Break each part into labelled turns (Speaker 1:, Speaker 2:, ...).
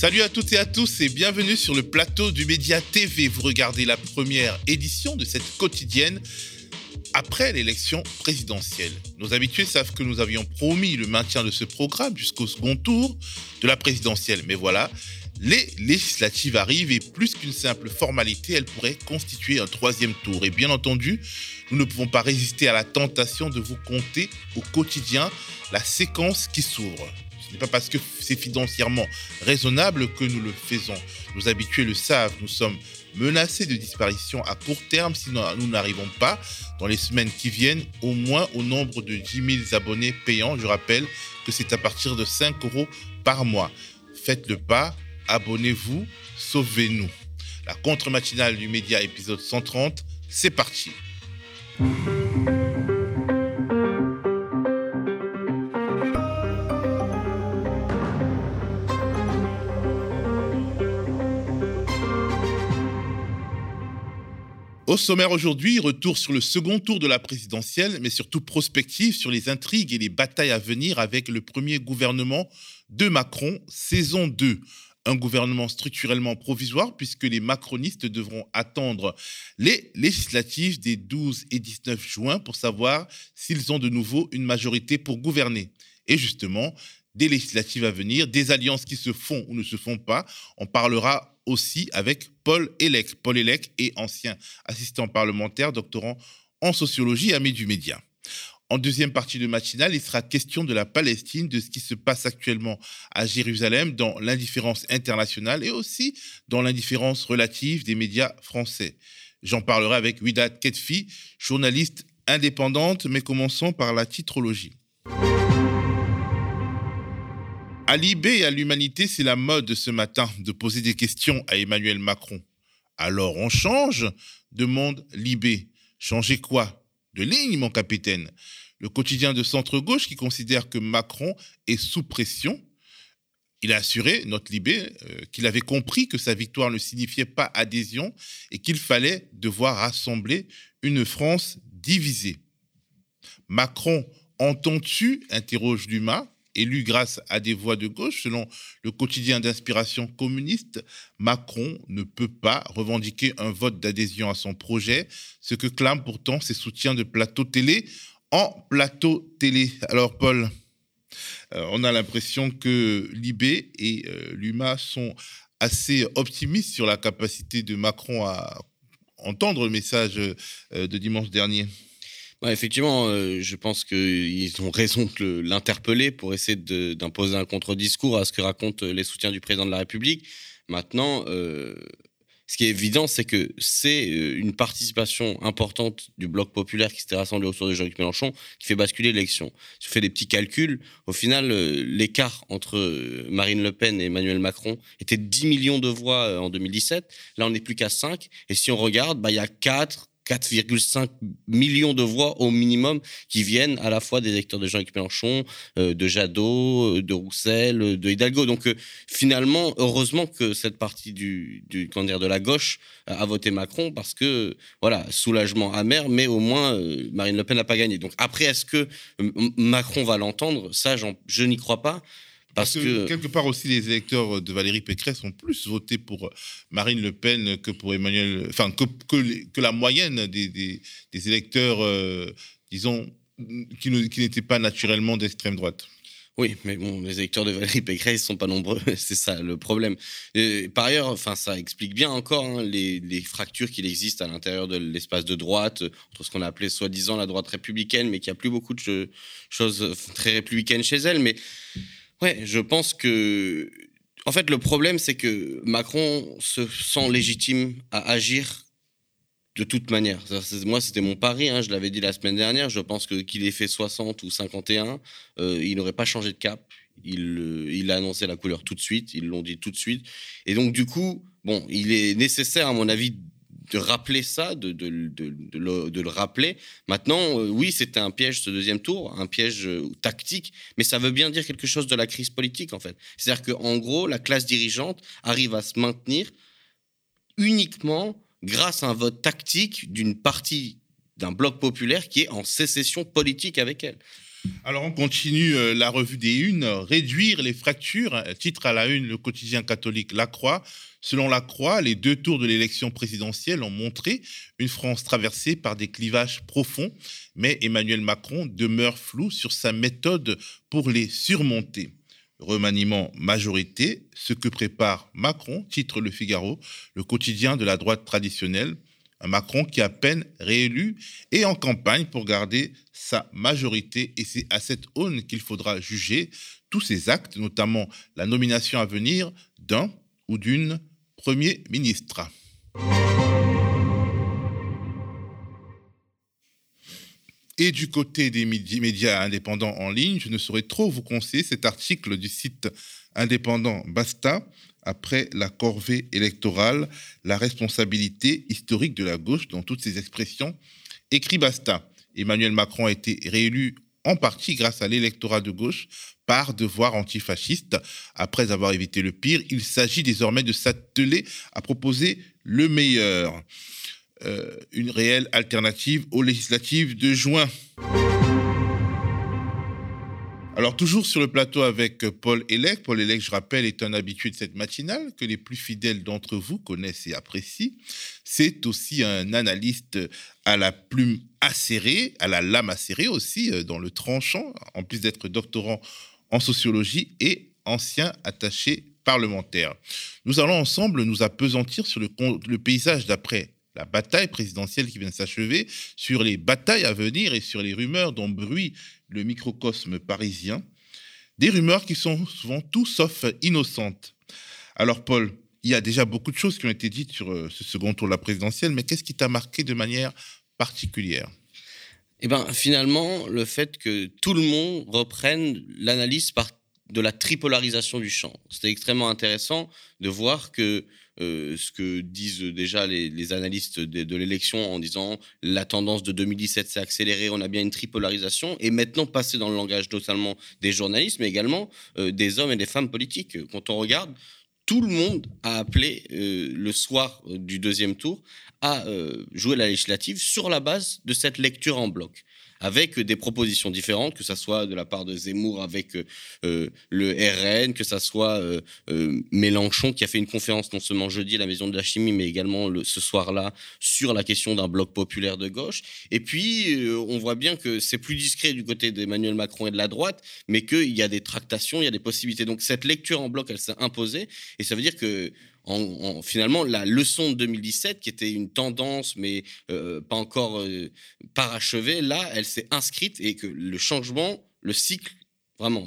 Speaker 1: Salut à toutes et à tous et bienvenue sur le plateau du Média TV. Vous regardez la première édition de cette quotidienne après l'élection présidentielle. Nos habitués savent que nous avions promis le maintien de ce programme jusqu'au second tour de la présidentielle. Mais voilà, les législatives arrivent et plus qu'une simple formalité, elles pourraient constituer un troisième tour. Et bien entendu, nous ne pouvons pas résister à la tentation de vous compter au quotidien la séquence qui s'ouvre. Ce n'est pas parce que c'est financièrement raisonnable que nous le faisons. Nos habitués le savent, nous sommes menacés de disparition à court terme si nous n'arrivons pas dans les semaines qui viennent au moins au nombre de 10 000 abonnés payants. Je rappelle que c'est à partir de 5 euros par mois. Faites le pas, abonnez-vous, sauvez-nous. La contre-matinale du média épisode 130, c'est parti. Au sommaire aujourd'hui, retour sur le second tour de la présidentielle, mais surtout prospective sur les intrigues et les batailles à venir avec le premier gouvernement de Macron, saison 2 un gouvernement structurellement provisoire puisque les macronistes devront attendre les législatives des 12 et 19 juin pour savoir s'ils ont de nouveau une majorité pour gouverner. Et justement, des législatives à venir, des alliances qui se font ou ne se font pas. On parlera aussi avec Paul Elec. Paul Elec est ancien assistant parlementaire, doctorant en sociologie, ami du média. En deuxième partie de matinale, il sera question de la Palestine, de ce qui se passe actuellement à Jérusalem dans l'indifférence internationale et aussi dans l'indifférence relative des médias français. J'en parlerai avec Widat Ketfi, journaliste indépendante, mais commençons par la titrologie. À l'IB et à l'humanité, c'est la mode ce matin de poser des questions à Emmanuel Macron. Alors on change? demande Libé. Changer quoi? De ligne, mon capitaine le quotidien de centre-gauche qui considère que Macron est sous pression. Il a assuré, notre Libé, euh, qu'il avait compris que sa victoire ne signifiait pas adhésion et qu'il fallait devoir rassembler une France divisée. Macron entend-tu interroge Dumas, élu grâce à des voix de gauche, selon le quotidien d'inspiration communiste, Macron ne peut pas revendiquer un vote d'adhésion à son projet, ce que clament pourtant ses soutiens de plateau télé en plateau télé. Alors Paul, euh, on a l'impression que Libé et euh, l'UMA sont assez optimistes sur la capacité de Macron à entendre le message euh, de dimanche dernier.
Speaker 2: Effectivement, je pense qu'ils ont raison de l'interpeller pour essayer d'imposer un contre-discours à ce que racontent les soutiens du président de la République. Maintenant, ce qui est évident, c'est que c'est euh, une participation importante du bloc populaire qui s'était rassemblé autour de Jean-Luc Mélenchon qui fait basculer l'élection. Si on fait des petits calculs, au final, euh, l'écart entre euh, Marine Le Pen et Emmanuel Macron était de 10 millions de voix en 2017. Là, on n'est plus qu'à 5. Et si on regarde, bah, il y a 4, 4,5 millions de voix au minimum qui viennent à la fois des électeurs de Jean-Luc Mélenchon, euh, de Jadot, euh, de Roussel, euh, de Hidalgo. Donc finalement, heureusement que cette partie du, du de la gauche a voté Macron parce que voilà, soulagement amer, mais au moins Marine Le Pen n'a pas gagné. Donc après, est-ce que Macron va l'entendre? Ça, je n'y crois pas.
Speaker 1: Parce, que, quelque part aussi, les électeurs de Valérie Pécresse ont plus voté pour Marine Le Pen que pour Emmanuel, enfin que, que, la moyenne des, des, électeurs, euh, disons, qui, n'étaient pas naturellement d'extrême droite.
Speaker 2: Oui, mais bon, les électeurs de Valérie Pécresse ne sont pas nombreux, c'est ça le problème. par ailleurs, enfin, ça explique bien encore hein, les, les, fractures qu'il existe à l'intérieur de l'espace de droite, entre ce qu'on a appelé soi-disant la droite républicaine, mais qui a plus beaucoup de choses très républicaines chez elle. Mais Ouais, je pense que. En fait, le problème, c'est que Macron se sent légitime à agir de toute manière. Moi, c'était mon pari, hein, je l'avais dit la semaine dernière. Je pense que qu'il ait fait 60 ou 51, euh, il n'aurait pas changé de cap. Il, euh, il a annoncé la couleur tout de suite, ils l'ont dit tout de suite. Et donc, du coup, bon, il est nécessaire, à mon avis, de rappeler ça, de, de, de, le, rappeler. Maintenant, euh, oui, c'était un piège ce deuxième tour, un piège euh, tactique, mais ça veut bien dire quelque chose de la crise politique, en fait. C'est-à-dire qu'en gros, la classe dirigeante arrive à se maintenir uniquement grâce à un vote tactique d'une partie d'un bloc populaire qui est en sécession politique avec elle.
Speaker 1: Alors on continue euh, la revue des unes, réduire les fractures, titre à la une le quotidien catholique La Croix. Selon La Croix, les deux tours de l'élection présidentielle ont montré une France traversée par des clivages profonds, mais Emmanuel Macron demeure flou sur sa méthode pour les surmonter. Remaniement majorité, ce que prépare Macron, titre Le Figaro, le quotidien de la droite traditionnelle. Un Macron qui a peine réélu et en campagne pour garder sa majorité. Et c'est à cette aune qu'il faudra juger tous ses actes, notamment la nomination à venir d'un ou d'une Premier ministre. Et du côté des médias indépendants en ligne, je ne saurais trop vous conseiller cet article du site indépendant Basta après la corvée électorale, la responsabilité historique de la gauche dans toutes ses expressions. Écrit Basta. Emmanuel Macron a été réélu en partie grâce à l'électorat de gauche par devoir antifasciste. Après avoir évité le pire, il s'agit désormais de s'atteler à proposer le meilleur. Euh, une réelle alternative aux législatives de juin. Alors, toujours sur le plateau avec Paul Elec. Paul Elec, je rappelle, est un habitué de cette matinale que les plus fidèles d'entre vous connaissent et apprécient. C'est aussi un analyste à la plume acérée, à la lame acérée aussi, euh, dans le tranchant, en plus d'être doctorant en sociologie et ancien attaché parlementaire. Nous allons ensemble nous appesantir sur le, le paysage d'après la bataille présidentielle qui vient de s'achever, sur les batailles à venir et sur les rumeurs dont bruit le microcosme parisien. Des rumeurs qui sont souvent tout sauf innocentes. Alors Paul, il y a déjà beaucoup de choses qui ont été dites sur euh, ce second tour de la présidentielle, mais qu'est-ce qui t'a marqué de manière particulière?
Speaker 2: Eh bien, finalement, le fait que tout le monde reprenne l'analyse de la tripolarisation du champ. C'était extrêmement intéressant de voir que euh, ce que disent déjà les, analystes de, l'élection en disant la tendance de 2017 s'est accélérée, on a bien une tripolarisation, et maintenant passer dans le langage notamment des journalistes, mais également euh, des hommes et des femmes politiques. Quand on regarde, tout le monde a appelé euh, le soir du deuxième tour à jouer la législative sur la base de cette lecture en bloc avec des propositions différentes, que ce soit de la part de Zemmour avec euh, le RN, que ce soit euh, euh, Mélenchon qui a fait une conférence non seulement jeudi à la Maison de la Chimie, mais également le, ce soir-là sur la question d'un bloc populaire de gauche. Et puis, on voit bien que c'est plus discret du côté d'Emmanuel Macron et de la droite, mais qu'il y a des tractations, il y a des possibilités. Donc cette lecture en bloc, elle s'est imposée, et ça veut dire que finalement la leçon de 2017, qui était une tendance, mais euh, pas encore euh, parachevée, là, elle s'est inscrite et que le changement, le cycle, vraiment,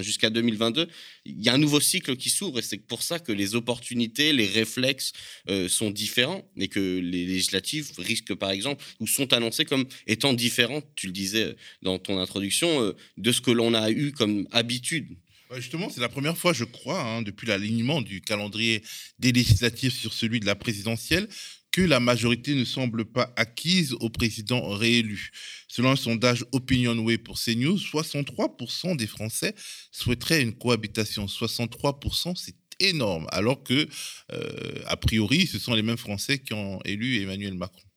Speaker 2: jusqu'à 2022, il y a un nouveau cycle qui s'ouvre et c'est pour ça que les opportunités, les réflexes euh, sont différents et que les législatives risquent, par exemple, ou sont annoncées comme étant différentes, tu le disais dans ton introduction, de ce que l'on a eu comme habitude
Speaker 1: Justement, c'est la première fois, je crois, hein, depuis l'alignement du calendrier des législatives sur celui de la présidentielle, que la majorité ne semble pas acquise au président réélu. Selon un sondage OpinionWay pour CNews, 63% des Français souhaiteraient une cohabitation. 63%, c'est énorme, alors que, euh, a priori, ce sont les mêmes Français qui ont élu Emmanuel Macron.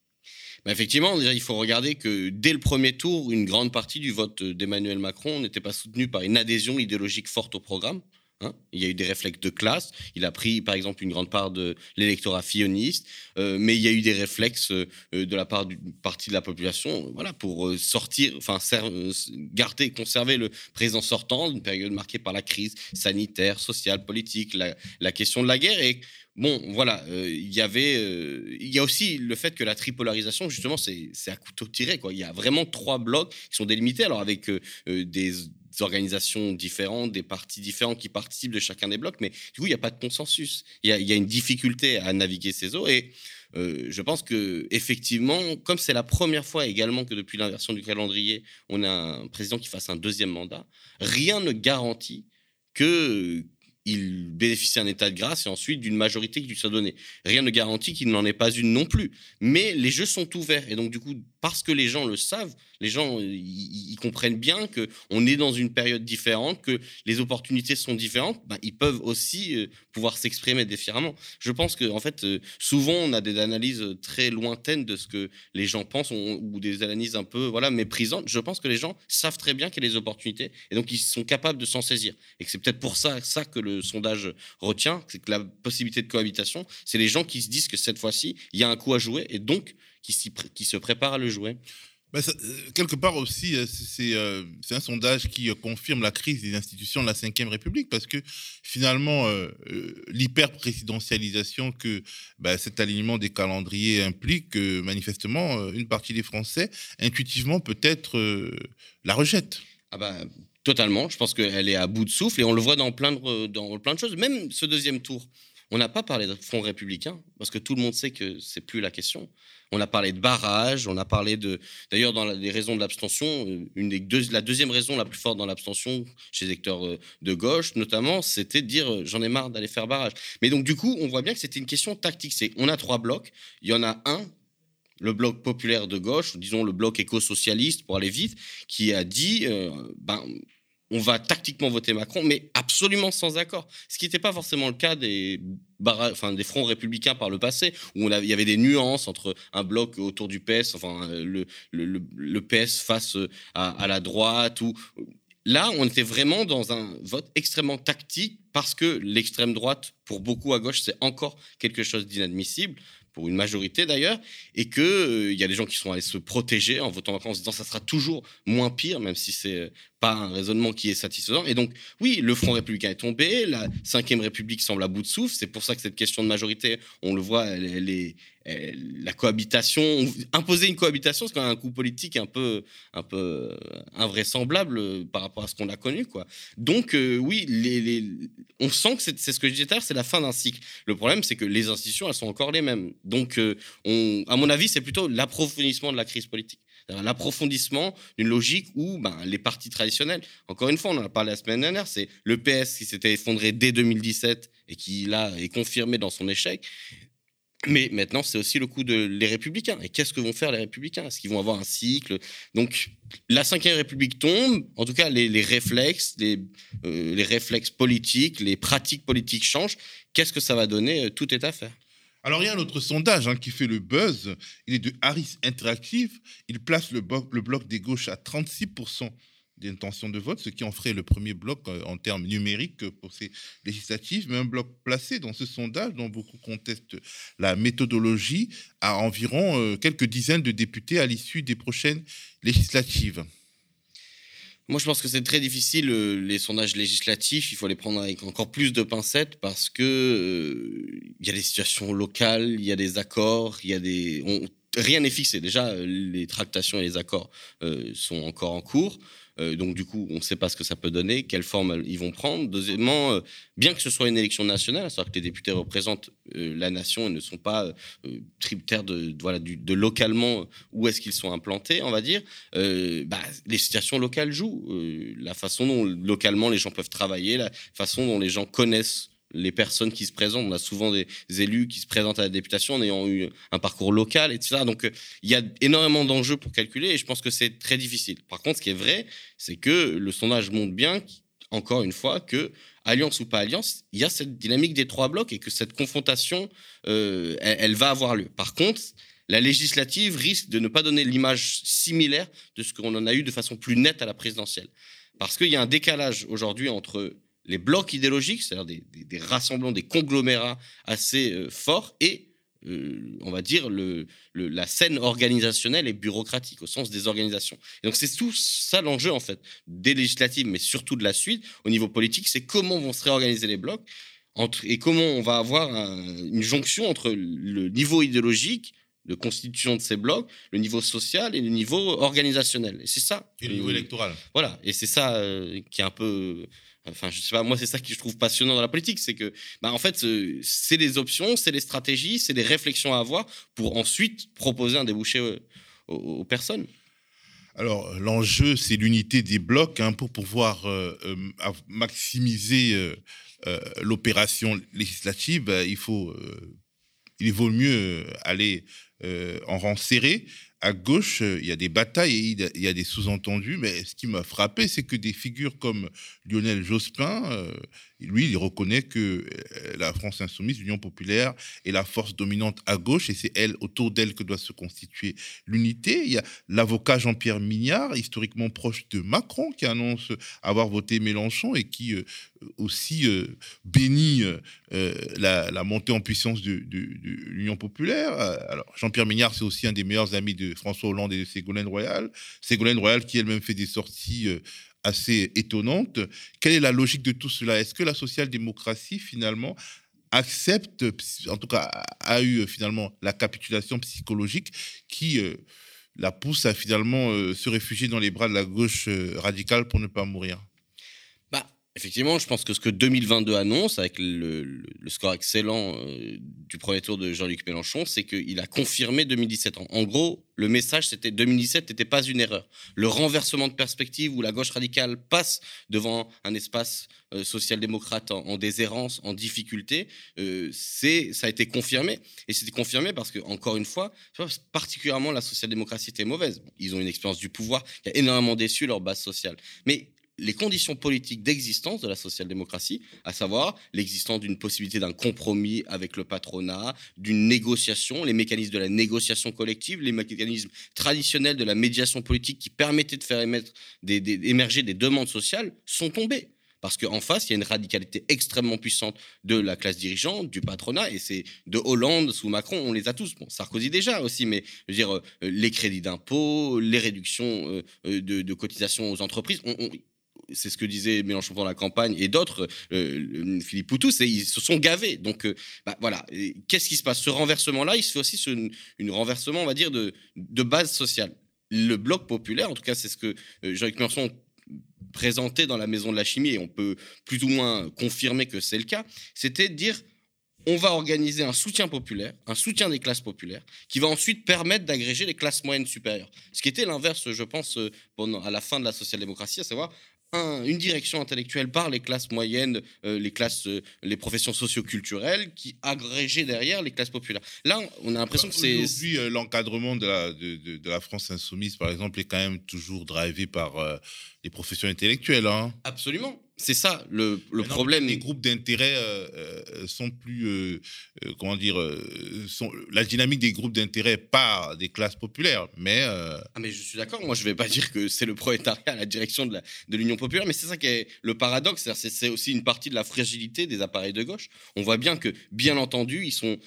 Speaker 2: Effectivement, il faut regarder que dès le premier tour, une grande partie du vote d'Emmanuel Macron n'était pas soutenue par une adhésion idéologique forte au programme. Hein. il y a eu des réflexes de classe. Il a pris, par exemple, une grande part de l'électorat filloniste, euh, mais il y a eu des réflexes euh, de la part d'une partie de la population, voilà, pour euh, sortir, enfin, garder, conserver le président sortant, une période marquée par la crise sanitaire, sociale, politique, la, question de la guerre et Bon, voilà, il y avait, il y a aussi le fait que la tripolarisation, justement, c'est à couteau tiré. Il y a vraiment trois blocs qui sont délimités, alors avec des organisations différentes, des partis différents qui participent de chacun des blocs, mais du coup, il n'y a pas de consensus. Il y a, il y a une difficulté à naviguer ces eaux et je pense que effectivement, comme c'est la première fois également que depuis l'inversion du calendrier, on a un président qui fasse un deuxième mandat, rien ne garantit que il bénéficie d'un état de grâce et ensuite d'une majorité qui lui soit donnée. Rien ne garantit qu'il n'en ait pas une non plus. Mais les jeux sont ouverts. Et donc, du coup, parce que les gens le savent, les gens ils comprennent bien que on est dans une période différente, que les opportunités sont différentes. Ben, ils peuvent aussi euh, pouvoir s'exprimer différemment. Je pense que en fait, euh, souvent on a des analyses très lointaines de ce que les gens pensent ou des analyses un peu voilà méprisantes. Je pense que les gens savent très bien qu'il y a des opportunités et donc ils sont capables de s'en saisir. Et c'est peut-être pour ça ça que le sondage retient, c'est que la possibilité de cohabitation, c'est les gens qui se disent que cette fois-ci il y a un coup à jouer et donc qui, qui se préparent à le jouer.
Speaker 1: Bah, euh, quelque part aussi, euh, euh, c'est un sondage qui confirme la crise des institutions de la Ve République, parce que finalement, l'hyper-présidentialisation que bah, cet alignement des calendriers implique, manifestement, une partie des Français, intuitivement, peut-être la rejette.
Speaker 2: Ah bah, totalement. Je pense qu'elle est à bout de souffle, et on le voit dans plein de, dans plein de choses. Même ce deuxième tour, on n'a pas parlé de Front républicain, parce que tout le monde sait que c'est plus la question. On a parlé de barrage, on a parlé de. D'ailleurs, dans les raisons de l'abstention, euh, une des deux, la deuxième raison la plus forte dans l'abstention chez les électeurs euh, de gauche, notamment, c'était de dire euh, j'en ai marre d'aller faire barrage. Mais donc, du coup, on voit bien que c'était une question tactique. C'est on a trois blocs, il y en a un le bloc populaire de gauche, disons le bloc éco-socialiste pour aller vite, qui a dit ben, on va tactiquement voter Macron, mais absolument sans accord. Ce qui n'était pas forcément le cas des, enfin, des fronts républicains par le passé, où il y avait des nuances entre un bloc autour du PS, enfin, le, le, PS face à, la droite, ou là, on était vraiment dans un vote extrêmement tactique parce que l'extrême droite, pour beaucoup à gauche, c'est encore quelque chose d'inadmissible pour une majorité d'ailleurs, et qu'il euh, y a des gens qui sont allés se protéger en votant en se disant ça sera toujours moins pire, même si c'est pas un raisonnement qui est satisfaisant. Et donc, oui, le Front républicain est tombé, la Ve République semble à bout de souffle. C'est pour ça que cette question de majorité, on le voit, elle, est, la cohabitation, imposer une cohabitation, c'est quand même un coup politique un peu, un peu invraisemblable par rapport à ce qu'on a connu, quoi. Donc, euh, oui, les, on sent que c'est ce que je disais à l'heure, c'est la fin d'un cycle. Le problème, c'est que les institutions, elles sont encore les mêmes. Donc, euh, on, à mon avis, c'est plutôt l'approfondissement de la crise politique l'approfondissement d'une logique où ben, les partis traditionnels, encore une fois, on en a parlé la semaine dernière, c'est le PS qui s'était effondré dès 2017 et qui là est confirmé dans son échec. Mais maintenant, c'est aussi le coup de les républicains. Et qu'est-ce que vont faire les républicains? Est-ce qu'ils vont avoir un cycle? Donc, la Ve République tombe. En tout cas, les, réflexes, euh, les réflexes politiques, les pratiques politiques changent. Qu'est-ce que ça va donner Tout est à faire?
Speaker 1: Alors, il y a un autre sondage hein, qui fait le buzz. Il est de Harris Interactive. Il place le, bloc des gauches à 36% d'intention de vote, ce qui en ferait le premier bloc euh, en termes numériques pour ces législatives, mais un bloc placé dans ce sondage dont beaucoup contestent la méthodologie à environ euh, quelques dizaines de députés à l'issue des prochaines législatives.
Speaker 2: Moi, je pense que c'est très difficile, euh, les sondages législatifs. Il faut les prendre avec encore plus de pincettes parce que euh, il y a des situations locales, il y a des accords, il y a des. rien n'est fixé. Déjà, les tractations et les accords euh, sont encore en cours. Euh, donc, du coup, on ne sait pas ce que ça peut donner, quelle forme ils vont prendre. Deuxièmement, euh, bien que ce soit une élection nationale, c'est-à-dire que les députés représentent euh, la nation et ne sont pas tributaires de, voilà, de localement où est-ce qu'ils sont implantés, on va dire, bah, les situations locales jouent. la façon dont localement les gens peuvent travailler, la façon dont les gens connaissent les personnes qui se présentent. On a souvent des élus qui se présentent à la députation en ayant eu un parcours local, etc. Donc, il y a énormément d'enjeux pour calculer et je pense que c'est très difficile. Par contre, ce qui est vrai, c'est que le sondage montre bien, encore une fois, que alliance ou pas alliance, il y a cette dynamique des trois blocs et que cette confrontation, euh, elle, va avoir lieu. Par contre, la législative risque de ne pas donner l'image similaire de ce qu'on en a eu de façon plus nette à la présidentielle. Parce qu'il y a un décalage aujourd'hui entre les blocs idéologiques, c'est-à-dire des, rassemblements, des conglomérats assez euh, forts, et euh, on va dire le, la scène organisationnelle et bureaucratique au sens des organisations. Et donc c'est tout ça l'enjeu en fait des législatives, mais surtout de la suite au niveau politique, c'est comment vont se réorganiser les blocs entre, et comment on va avoir une jonction entre le niveau idéologique de constitution de ces blocs, le niveau social et le niveau organisationnel. Et c'est ça.
Speaker 1: Et le niveau électoral.
Speaker 2: Voilà. Et c'est ça euh, qui est un peu Enfin, je sais pas, moi, c'est ça que je trouve passionnant dans la politique, c'est que, bah, en fait, euh, c'est des options, c'est des stratégies, c'est des réflexions à avoir pour ensuite proposer un débouché aux, personnes.
Speaker 1: Alors, l'enjeu, c'est l'unité des blocs hein, pour pouvoir euh, euh, maximiser euh, l'opération législative. Bah, il, faut, il vaut mieux aller en rang serré à gauche, il y a des batailles et il y a des sous-entendus, mais ce qui m'a frappé, c'est que des figures comme Lionel Jospin, euh, lui, il reconnaît que euh, la France insoumise, l'Union populaire, est la force dominante à gauche et c'est elle, autour d'elle, que doit se constituer l'unité. Il y a l'avocat Jean-Pierre Mignard, historiquement proche de Macron, qui annonce avoir voté Mélenchon et qui euh, aussi bénit la, montée en puissance de, de l'Union populaire. Alors, Jean-Pierre Mignard, c'est aussi un des meilleurs amis de François Hollande et de Ségolène Royal. Ségolène Royal qui elle-même fait des sorties euh, assez étonnantes. Quelle est la logique de tout cela? Est-ce que la social-démocratie, finalement, accepte, en tout cas, a eu euh, finalement la capitulation psychologique qui euh, la pousse à finalement se réfugier dans les bras de la gauche radicale pour ne pas mourir?
Speaker 2: Effectivement, je pense que ce que 2022 annonce, avec le, score excellent euh, du premier tour de Jean-Luc Mélenchon, c'est qu'il a confirmé 2017. En, gros, le message, c'était 2017 n'était pas une erreur. Le renversement de perspective où la gauche radicale passe devant un espace euh, social-démocrate en, déshérence, en difficulté, euh, c'est ça a été confirmé. Et c'était confirmé parce que, encore une fois, particulièrement la social-démocratie était mauvaise. Ils ont une expérience du pouvoir qui a énormément déçu leur base sociale. Mais les conditions politiques d'existence de la social-démocratie, à savoir l'existence d'une possibilité d'un compromis avec le patronat, d'une négociation, les mécanismes de la négociation collective, les mécanismes traditionnels de la médiation politique qui permettaient de faire émerger des demandes sociales sont tombés. Parce qu'en face, il y a une radicalité extrêmement puissante de la classe dirigeante, du patronat, et c'est de Hollande sous Macron, on les a tous. Bon, Sarkozy déjà aussi, mais dire, euh, les crédits d'impôt, les réductions euh, de, cotisations aux entreprises, c'est ce que disait Mélenchon pendant la campagne et d'autres, euh, Philippe Poutou, ils se sont gavés. Donc euh, bah, voilà, qu'est-ce qui se passe? Ce renversement-là, il se fait aussi une, renversement, on va dire, de, base sociale. Le bloc populaire, en tout cas, c'est ce que euh, Jean-Luc Mélenchon présentait dans la Maison de la Chimie, et on peut plus ou moins confirmer que c'est le cas, c'était de dire on va organiser un soutien populaire, un soutien des classes populaires, qui va ensuite permettre d'agréger les classes moyennes supérieures. Ce qui était l'inverse, je pense, à la fin de la social-démocratie, à savoir une direction intellectuelle par les classes moyennes, euh, les classes, euh, les professions socioculturelles, qui agrégeaient derrière les classes populaires. Là, on a l'impression que c'est...
Speaker 1: Aujourd'hui, euh, l'encadrement de la, de, de, la France insoumise, par exemple, est quand même toujours drivé par les professions intellectuelles. Hein.
Speaker 2: Absolument. C'est ça le, problème.
Speaker 1: Les groupes d'intérêt euh, euh, sont plus, euh, comment dire, sont, la dynamique des groupes d'intérêt part des classes populaires, mais.
Speaker 2: Ah mais je suis d'accord. Moi, je vais pas dire que c'est le prolétariat à la direction de l'Union populaire, mais c'est ça qui est le paradoxe. C'est aussi une partie de la fragilité des appareils de gauche. On voit bien que, bien entendu, ils sont,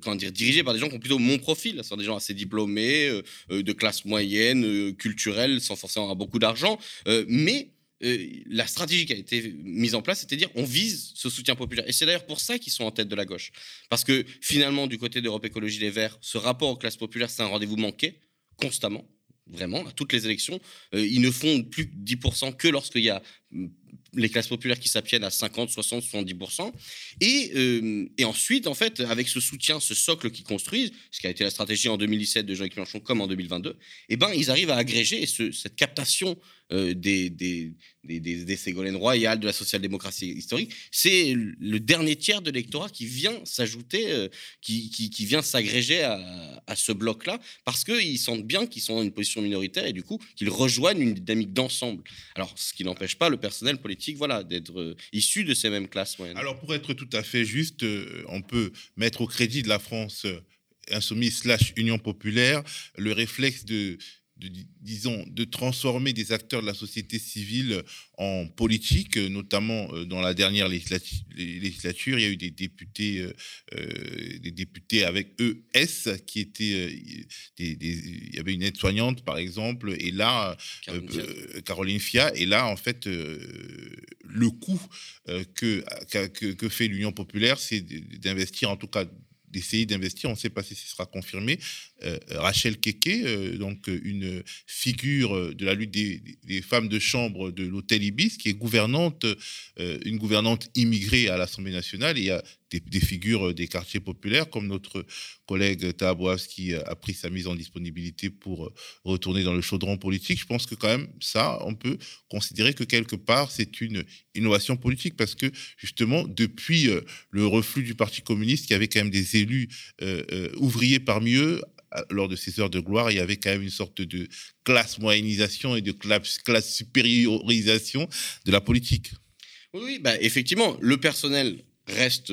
Speaker 2: comment dire, dirigés par des gens qui ont plutôt mon profil, ce sont des gens assez diplômés, de classe moyenne, culturelle, sans forcément avoir beaucoup d'argent, mais euh, la stratégie qui a été mise en place, c'est-à-dire on vise ce soutien populaire. Et c'est d'ailleurs pour ça qu'ils sont en tête de la gauche. Parce que finalement, du côté d'Europe Écologie Les Verts, ce rapport aux classes populaires, c'est un rendez-vous manqué, constamment, vraiment, à toutes les élections. Euh, ils ne font plus 10% que lorsqu'il y a mm, les classes populaires qui s'abstiennent à 50, 60, 70%. Et, euh, et ensuite, en fait, avec ce soutien, ce socle qu'ils construisent, ce qui a été la stratégie en 2017 de Jean-Luc Mélenchon comme en 2022, eh ben, ils arrivent à agréger cette captation euh, des, des, des, des, Ségolène Royal, de la social-démocratie historique. C'est le dernier tiers de l'électorat qui vient s'ajouter, euh, qui, qui, vient s'agréger à, à, ce bloc-là, parce qu'ils sentent bien qu'ils sont dans une position minoritaire et du coup qu'ils rejoignent une dynamique d'ensemble. Alors, ce qui n'empêche pas le personnel politique voilà, d'être euh, issu de ces mêmes classes moyennes.
Speaker 1: Alors, pour être tout à fait juste, on peut mettre au crédit de la France insoumise slash Union populaire le réflexe de de, disons, de transformer des acteurs de la société civile en politique, notamment euh, dans la dernière législature, il y a eu des députés, euh, euh, des députés avec ES qui étaient, il y avait une aide-soignante par exemple, et là, Caroline, Fia, et là en fait, le coût que, que, que fait l'Union populaire, c'est d'investir en tout cas d'essayer d'investir. On ne sait pas si ce sera confirmé. Euh, Rachel Keke, euh, donc euh, une figure de la lutte des, femmes de chambre de l'hôtel Ibis, qui est gouvernante, une gouvernante immigrée à l'Assemblée nationale. Et y a des, figures des quartiers populaires, comme notre collègue Tahabouas qui a pris sa mise en disponibilité pour retourner dans le chaudron politique. Je pense que quand même, ça, on peut considérer que quelque part, c'est une innovation politique parce que justement, depuis le reflux du Parti communiste, y avait quand même des élus ouvriers parmi eux lors de ces heures de gloire, il y avait quand même une sorte de classe moyennisation et de classe, supériorisation de la politique.
Speaker 2: Oui, bah effectivement, le personnel reste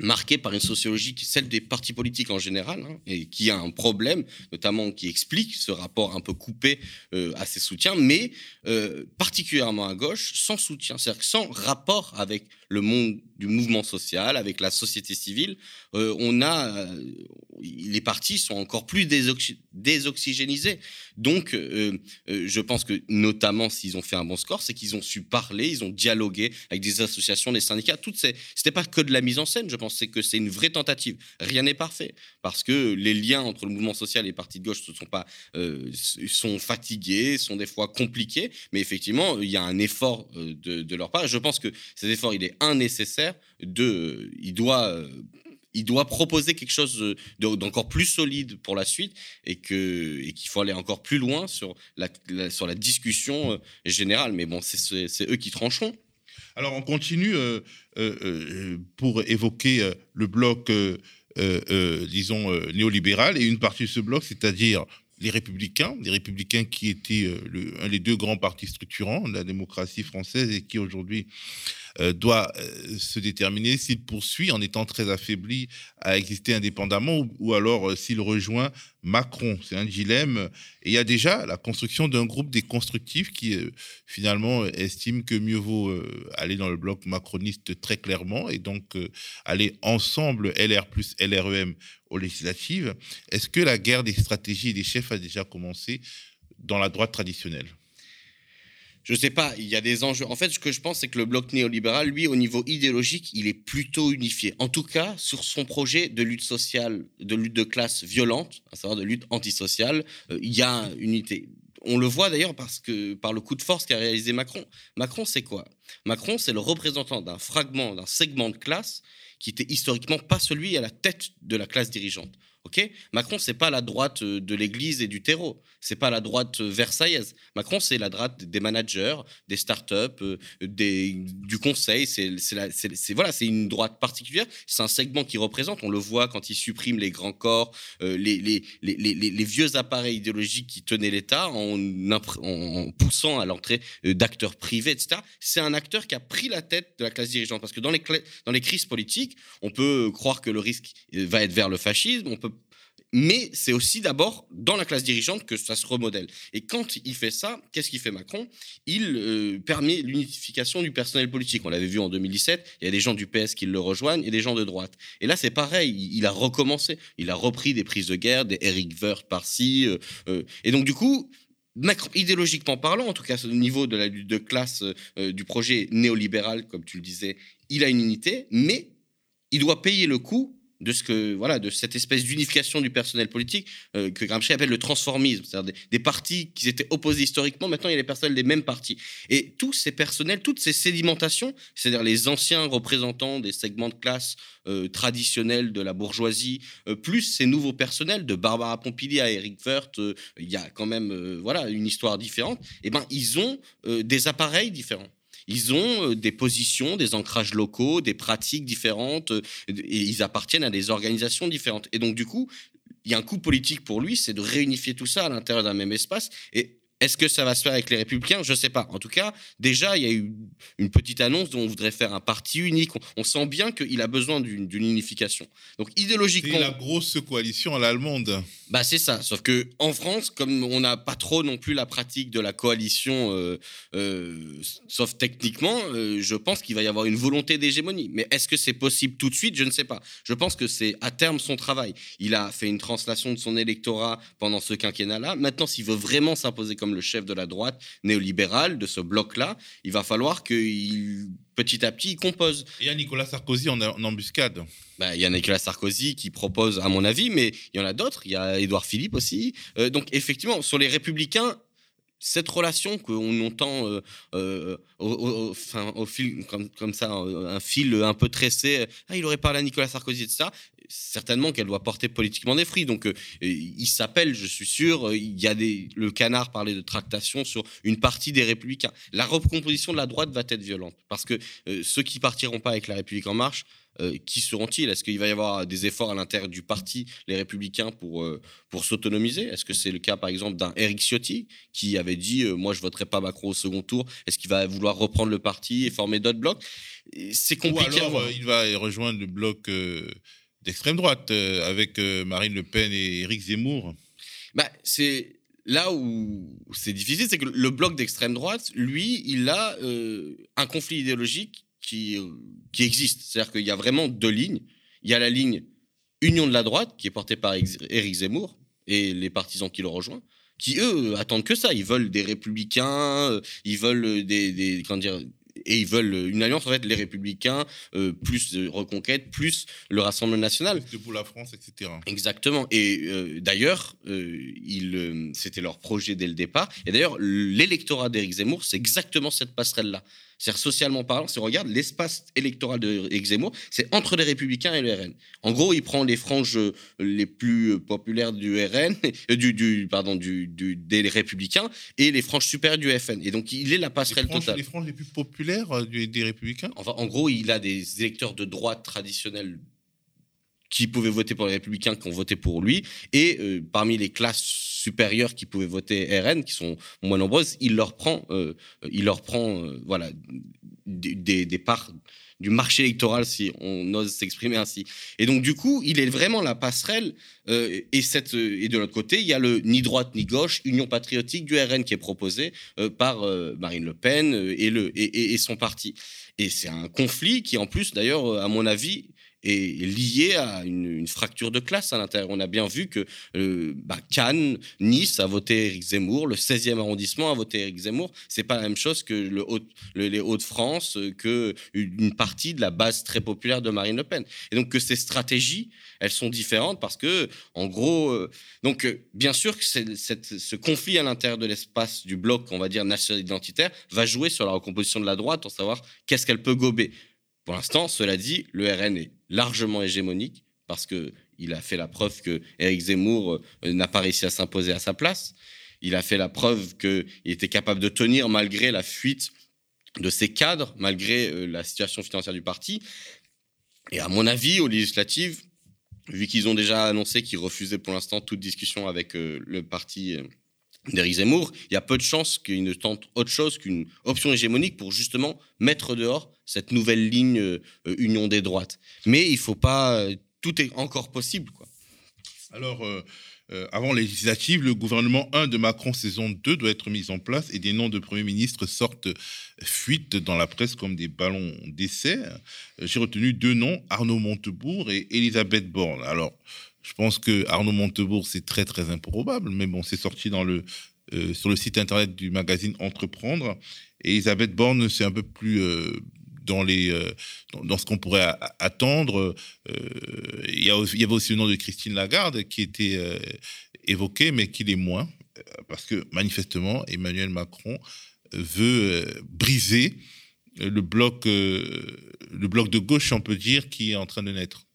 Speaker 2: marqué par une sociologie qui est celle des partis politiques en général, hein, et qui a un problème, notamment qui explique ce rapport un peu coupé euh, à ses soutiens, mais euh, particulièrement à gauche, sans soutien, c'est-à-dire sans rapport avec le monde du mouvement social, avec la société civile, euh, on a euh, les partis sont encore plus désoxygénisés. Donc, euh, je pense que notamment s'ils ont fait un bon score, c'est qu'ils ont su parler, ils ont dialogué avec des associations, des syndicats. Toutes ces, c'était pas que de la mise en scène. Je pense que c'est une vraie tentative. Rien n'est parfait parce que les liens entre le mouvement social et les partis de gauche ne sont pas sont fatigués, sont des fois compliqués. Mais effectivement, il y a un effort de, leur part. je pense que cet effort, il est un nécessaire il doit il doit proposer quelque chose d'encore plus solide pour la suite et que et qu'il faut aller encore plus loin sur la, discussion euh, générale. Mais bon, c'est eux qui trancheront.
Speaker 1: Alors on continue euh, euh, pour évoquer le bloc, disons, néolibéral et une partie de ce bloc, c'est-à-dire les républicains, les républicains qui étaient le, un des deux grands partis structurants de la démocratie française et qui aujourd'hui euh, doit euh, se déterminer s'il poursuit en étant très affaibli à exister indépendamment ou, alors euh, s'il rejoint Macron. C'est un dilemme. Et il y a déjà la construction d'un groupe des constructifs qui finalement estime que mieux vaut aller dans le bloc macroniste très clairement et donc aller ensemble LR plus LREM aux législatives. Est-ce que la guerre des stratégies et des chefs a déjà commencé dans la droite traditionnelle?
Speaker 2: Je sais pas, il y a des enjeux. En fait, ce que je pense, c'est que le bloc néolibéral, lui, au niveau idéologique, il est plutôt unifié. En tout cas, sur son projet de lutte sociale, de lutte de classe violente, à savoir de lutte antisociale, euh, il y a unité. On le voit d'ailleurs parce que par le coup de force qu'a réalisé Macron. Macron, c'est quoi? Macron, c'est le représentant d'un fragment, d'un segment de classe qui était historiquement pas celui à la tête de la classe dirigeante. Ok? Macron, c'est pas la droite euh, de l'Église et du terreau. C'est pas la droite euh, versaillaise. Macron, c'est la droite des managers, des startups, euh, des, du conseil. C'est voilà, c'est une droite particulière. C'est un segment qui représente. On le voit quand il supprime les grands corps, les, vieux appareils idéologiques qui tenaient l'État en, en, poussant à l'entrée d'acteurs privés, etc. C'est un acteur qui a pris la tête de la classe dirigeante parce que dans les dans les crises politiques, on peut croire que le risque va être vers le fascisme. On peut mais c'est aussi d'abord dans la classe dirigeante que ça se remodèle. Et quand il fait ça, qu'est-ce qu'il fait Macron? Il euh, permet l'unification du personnel politique. On l'avait vu en 2017, il y a des gens du PS qui le rejoignent et des gens de droite. Et là, c'est pareil, il, a recommencé. Il a repris des prises de guerre, des Eric Woerth par-ci. Euh, euh. et donc, du coup, idéologiquement parlant, en tout cas au niveau de la lutte de classe du projet néolibéral, comme tu le disais, il a une unité, mais il doit payer le coût de ce que voilà de cette espèce d'unification du personnel politique euh, que Gramsci appelle le transformisme, c'est-à-dire des, partis qui étaient opposés historiquement, maintenant il y a les personnels des mêmes partis. Et tous ces personnels, toutes ces sédimentations, c'est-à-dire les anciens représentants des segments de classe euh, traditionnels de la bourgeoisie, euh, plus ces nouveaux personnels de Barbara Pompili à Eric Woerth, il y a quand même voilà une histoire différente. Et eh ben ils ont des appareils différents. Ils ont euh, des positions, des ancrages locaux, des pratiques différentes, euh, et ils appartiennent à des organisations différentes. Et donc, du coup, il y a un coup politique pour lui, c'est de réunifier tout ça à l'intérieur d'un même espace. Et est-ce que ça va se faire avec les Républicains? Je ne sais pas. En tout cas, déjà, il y a eu une petite annonce dont on voudrait faire un parti unique. On sent bien qu'il a besoin d'une unification. Donc, idéologiquement.
Speaker 1: C'est la grosse coalition à l'allemande.
Speaker 2: Bah, c'est ça. Sauf que en France, comme on n'a pas trop non plus la pratique de la coalition, euh, euh, sauf techniquement, euh, je pense qu'il va y avoir une volonté d'hégémonie. Mais est-ce que c'est possible tout de suite? Je ne sais pas. Je pense que c'est à terme son travail. Il a fait une translation de son électorat pendant ce quinquennat-là. Maintenant, s'il veut vraiment s'imposer comme le chef de la droite néolibérale de ce bloc-là, il va falloir qu'il petit à petit, il compose.
Speaker 1: il y a Nicolas Sarkozy en, embuscade.
Speaker 2: Bah, il y a Nicolas Sarkozy qui propose, à mon avis, mais il y en a d'autres. Il y a Édouard Philippe aussi. Euh, donc, effectivement, sur les républicains, cette relation qu'on entend euh, euh, au, fil, comme, ça, un fil un peu tressé, ah, il aurait parlé à Nicolas Sarkozy, etc. Certainement qu'elle doit porter politiquement des fruits. Donc, euh, il s'appelle, je suis sûr, il y a des, le canard parlait de tractation sur une partie des républicains. La recomposition de la droite va être violente parce que ceux qui partiront pas avec la République en marche, euh, qui seront-ils? Est-ce qu'il va y avoir des efforts à l'intérieur du parti, les Républicains, pour, euh, pour s'autonomiser? Est-ce que c'est le cas, par exemple, d'un Eric Ciotti qui avait dit euh, Moi, je voterai pas Macron au second tour. Est-ce qu'il va vouloir reprendre le parti et former d'autres blocs?
Speaker 1: C'est compliqué. Ou alors, il va rejoindre le bloc d'extrême droite avec Marine Le Pen et Éric Zemmour.
Speaker 2: Bah, C'est là où c'est difficile, c'est que le bloc d'extrême droite, lui, il a un conflit idéologique qui, qui existe. C'est-à-dire qu'il y a vraiment deux lignes. Il y a la ligne Union de la droite, qui est portée par Éric Zemmour et les partisans qui le rejoignent, qui, eux, attendent que ça. Ils veulent des républicains, euh, ils veulent des, des comment dire, et ils veulent une alliance en fait les républicains euh, plus reconquête plus le rassemblement national
Speaker 1: pour la France etc
Speaker 2: exactement et euh, d'ailleurs euh, c'était leur projet dès le départ et d'ailleurs l'électorat d'Éric Zemmour c'est exactement cette passerelle là c'est-à-dire socialement parlant, si on regarde l'espace électoral de Zemmour, c'est entre les Républicains et le RN. En gros, il prend les franges euh, les plus euh, populaires du RN, euh, du, pardon, du, des Républicains et les franges supérieures du FN. Et donc, il est la passerelle totale.
Speaker 1: Les franges les plus populaires des Républicains?
Speaker 2: Enfin, En gros, il a des électeurs de droite traditionnels qui pouvaient voter pour les Républicains, qui ont voté pour lui, et parmi les classes supérieurs qui pouvaient voter RN, qui sont moins nombreuses, il leur prend, euh, il leur prend euh, voilà, des, des, parts du marché électoral, si on ose s'exprimer ainsi. Et donc, du coup, il est vraiment la passerelle. Euh, et, cette, et de l'autre côté, il y a le ni droite ni gauche, Union patriotique du RN qui est proposé par Marine Le Pen et, le, et, et son parti. Et c'est un conflit qui, en plus, d'ailleurs, à mon avis, est lié à une, fracture de classe à l'intérieur. On a bien vu que euh, bah, Cannes, Nice a voté Éric Zemmour, le 16e arrondissement a voté Éric Zemmour. C'est pas la même chose que le les Hauts-de-France, euh, que une partie de la base très populaire de Marine Le Pen. Et donc que ces stratégies, elles sont différentes parce que, en gros, euh, donc bien sûr que ce conflit à l'intérieur de l'espace du bloc, on va dire national identitaire, va jouer sur la recomposition de la droite, en savoir qu'est-ce qu'elle peut gober. Pour l'instant, cela dit, le RN est largement hégémonique parce qu'il a fait la preuve que Éric Zemmour euh, n'a pas réussi à s'imposer à sa place. Il a fait la preuve qu'il était capable de tenir malgré la fuite de ses cadres, malgré euh, la situation financière du parti. Et à mon avis, aux législatives, vu qu'ils ont déjà annoncé qu'ils refusaient pour l'instant toute discussion avec euh, le parti d'Éric Zemmour, il y a peu de chances qu'ils ne tentent autre chose qu'une option hégémonique pour justement mettre dehors cette nouvelle ligne euh, union des droites. Mais il faut pas, euh, tout est encore possible.
Speaker 1: Alors, euh, avant législative, le gouvernement 1 de Macron saison 2 doit être mis en place et des noms de premiers ministres sortent fuite dans la presse comme des ballons d'essai. J'ai retenu deux noms, Arnaud Montebourg et Elisabeth Borne. Alors, je pense que Arnaud Montebourg, c'est très très improbable, mais bon, c'est sorti euh, sur le site internet du magazine Entreprendre. Et Elisabeth Borne, c'est un peu plus euh, euh, dans, ce qu'on pourrait attendre. Il y, avait aussi le nom de Christine Lagarde qui était évoqué, mais qui l'est moins, parce que manifestement, Emmanuel Macron veut briser le bloc de gauche, on peut dire, qui est en train de naître.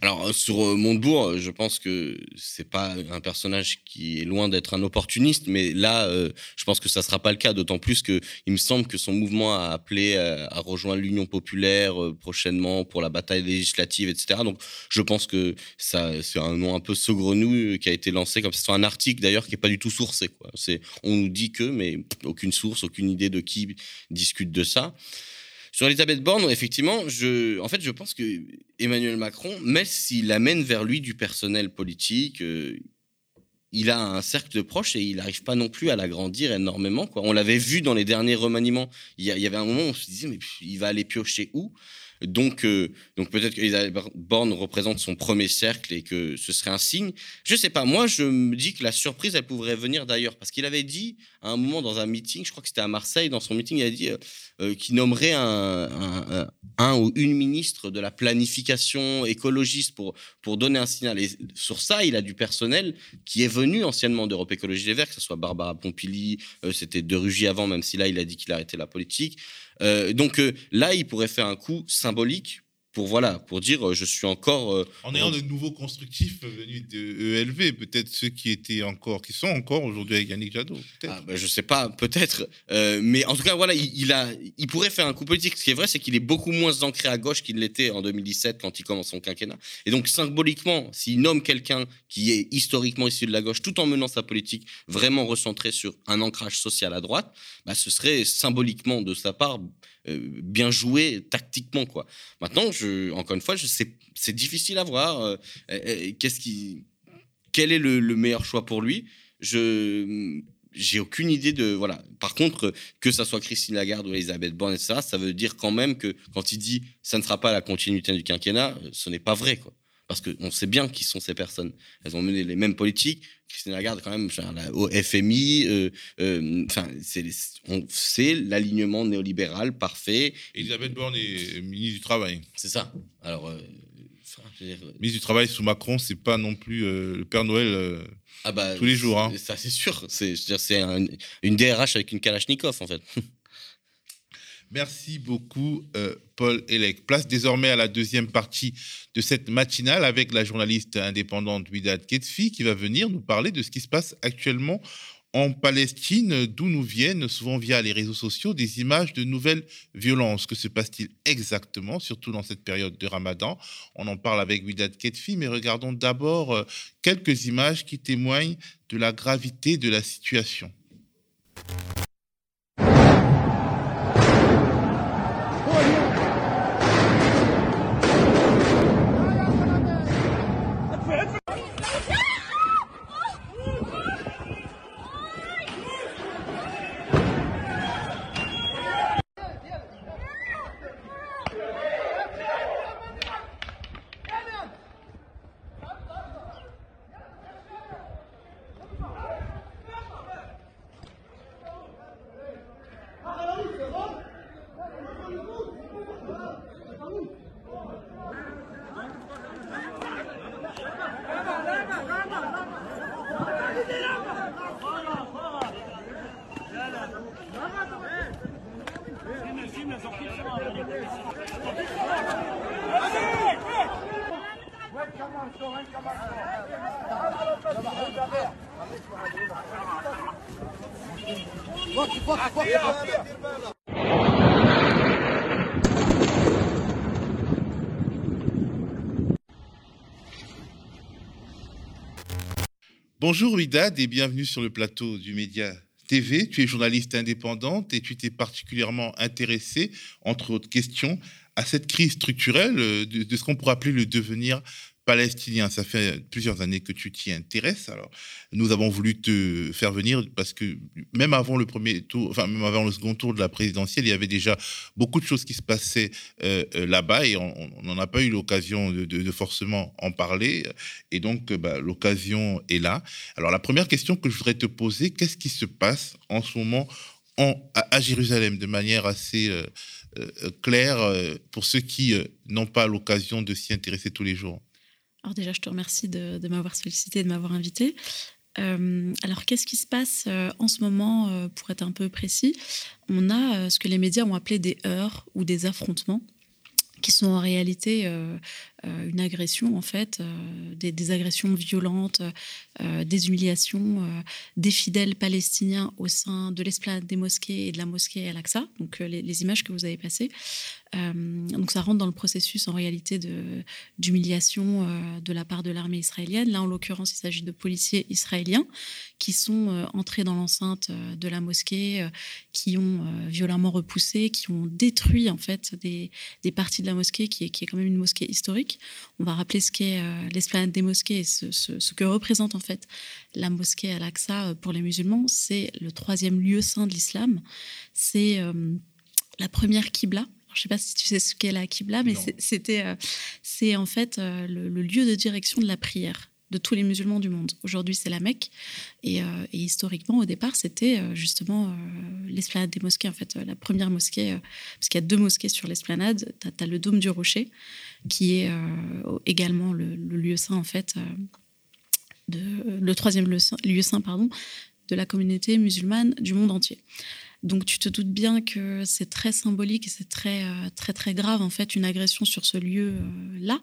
Speaker 2: Alors euh, sur euh, Montebourg, euh, je pense que c'est pas un personnage qui est loin d'être un opportuniste, mais là, je pense que ça sera pas le cas. D'autant plus que il me semble que son mouvement a appelé à, rejoindre l'Union populaire prochainement pour la bataille législative, etc. Donc je pense que ça, c'est un nom un peu saugrenu qui a été lancé comme c'est un article d'ailleurs qui est pas du tout sourcé. C'est, on nous dit que, mais aucune source, aucune idée de qui discute de ça. Sur Elisabeth Borne, effectivement, je, en fait, je pense que Emmanuel Macron, même s'il amène vers lui du personnel politique, euh, il a un cercle de proches et il n'arrive pas non plus à l'agrandir énormément. On l'avait vu dans les derniers remaniements. Il y, avait un moment où on se disait, mais il va aller piocher où? Donc, euh, donc peut-être qu'Elisabeth Borne représente son premier cercle et que ce serait un signe. Je sais pas. Moi, je me dis que la surprise, elle pourrait venir d'ailleurs parce qu'il avait dit à un moment dans un meeting, je crois que c'était à Marseille, dans son meeting, il a dit qu'il nommerait un, un, ou une ministre de la planification écologiste pour, pour donner un signal. Et sur ça, il a du personnel qui est venu anciennement d'Europe Écologie Les Verts, que ce soit Barbara Pompili, c'était De Rugy avant, même si là, il a dit qu'il arrêtait la politique. Donc là, il pourrait faire un coup symbolique pour voilà, pour dire euh, je suis encore. Euh,
Speaker 1: en ayant de nouveaux constructifs venus de ELV, peut-être ceux qui étaient encore, qui sont encore aujourd'hui avec Yannick Jadot.
Speaker 2: Ah bah, je sais pas, peut-être. Euh, mais en tout cas, voilà, il, a, il pourrait faire un coup politique. Ce qui est vrai, c'est qu'il est beaucoup moins ancré à gauche qu'il l'était en 2017 quand il commence son quinquennat. Et donc symboliquement, s'il nomme quelqu'un qui est historiquement issu de la gauche, tout en menant sa politique vraiment recentrée sur un ancrage social à droite, bah, ce serait symboliquement de sa part bien joué tactiquement quoi. Maintenant, je, encore une fois, je sais, c'est difficile à voir. Euh, euh, qu'est-ce qui, quel est le, meilleur choix pour lui Je j'ai aucune idée de voilà. Par contre, que ça soit Christine Lagarde ou Elisabeth Borne, etc., ça veut dire quand même que quand il dit ça ne sera pas la continuité du quinquennat, ce n'est pas vrai quoi parce qu'on sait bien qui sont ces personnes. Elles ont mené les mêmes politiques. Christine Lagarde, quand même, au FMI, euh, euh, enfin, c'est l'alignement néolibéral parfait.
Speaker 1: Elisabeth Borne est ministre du Travail.
Speaker 2: C'est ça. Alors, euh,
Speaker 1: ministre du Travail sous Macron, c'est pas non plus le Père Noël ah bah, tous les jours. Hein.
Speaker 2: Ça, c'est sûr. C'est une DRH avec une Kalachnikov, en fait.
Speaker 1: Merci beaucoup, euh, Paul Elec. Place désormais à la deuxième partie de cette matinale avec la journaliste indépendante Widat Ketfi qui va venir nous parler de ce qui se passe actuellement en Palestine, d'où nous viennent souvent via les réseaux sociaux des images de nouvelles violences. Que se passe-t-il exactement, surtout dans cette période de Ramadan? On en parle avec Widat Ketfi, mais regardons d'abord euh, quelques images qui témoignent de la gravité de la situation. Bonjour Widad et bienvenue sur le plateau du Média TV. Tu es journaliste indépendante et tu t'es particulièrement intéressée, entre autres questions, à cette crise structurelle euh, de, ce qu'on pourrait appeler le devenir palestinien. Ça fait plusieurs années que tu t'y intéresses. Alors, nous avons voulu te faire venir parce que même avant le premier tour, enfin même avant le second tour de la présidentielle, il y avait déjà beaucoup de choses qui se passaient euh, euh, là-bas et on n'en a pas eu l'occasion de, forcément en parler. Et donc, bah, l'occasion est là. Alors, la première question que je voudrais te poser, qu'est-ce qui se passe en ce moment en, à, Jérusalem de manière assez euh, claire pour ceux qui n'ont pas l'occasion de s'y intéresser tous les jours?
Speaker 3: Déjà, je te remercie de, m'avoir sollicité, de m'avoir invité. Euh, alors, qu'est-ce qui se passe euh, en ce moment, euh, pour être un peu précis? On a ce que les médias ont appelé des heurts ou des affrontements qui sont en réalité une agression, en fait, des, agressions violentes, des humiliations des fidèles palestiniens au sein de l'esplanade des mosquées et de la mosquée Al-Aqsa, donc les, images que vous avez passées. Euh, donc ça rentre dans le processus en réalité d'humiliation euh, de la part de l'armée israélienne. Là, en l'occurrence, il s'agit de policiers israéliens qui sont euh, entrés dans l'enceinte de la mosquée, qui ont violemment repoussé, qui ont détruit en fait des, des parties de la mosquée qui est, qui est, quand même une mosquée historique. On va rappeler ce qu'est l'esplanade des mosquées et ce, ce, ce, que représente en fait la mosquée Al-Aqsa pour les musulmans. C'est le troisième lieu saint de l'islam. C'est la première Qibla je ne sais pas si tu sais ce qu'est la Qibla, mais c'était, euh, c'est en fait euh, le, lieu de direction de la prière de tous les musulmans du monde. Aujourd'hui, c'est la Mecque. Et, historiquement, au départ, c'était justement l'esplanade des mosquées, en fait, la première mosquée, parce qu'il y a deux mosquées sur l'esplanade. Tu as, le dôme du rocher, qui est également le, lieu saint, en fait, le troisième lieu lieu saint pardon, de la communauté musulmane du monde entier. Donc tu te doutes bien que c'est très symbolique et c'est très, euh, très, très grave, en fait, une agression sur ce lieu-là.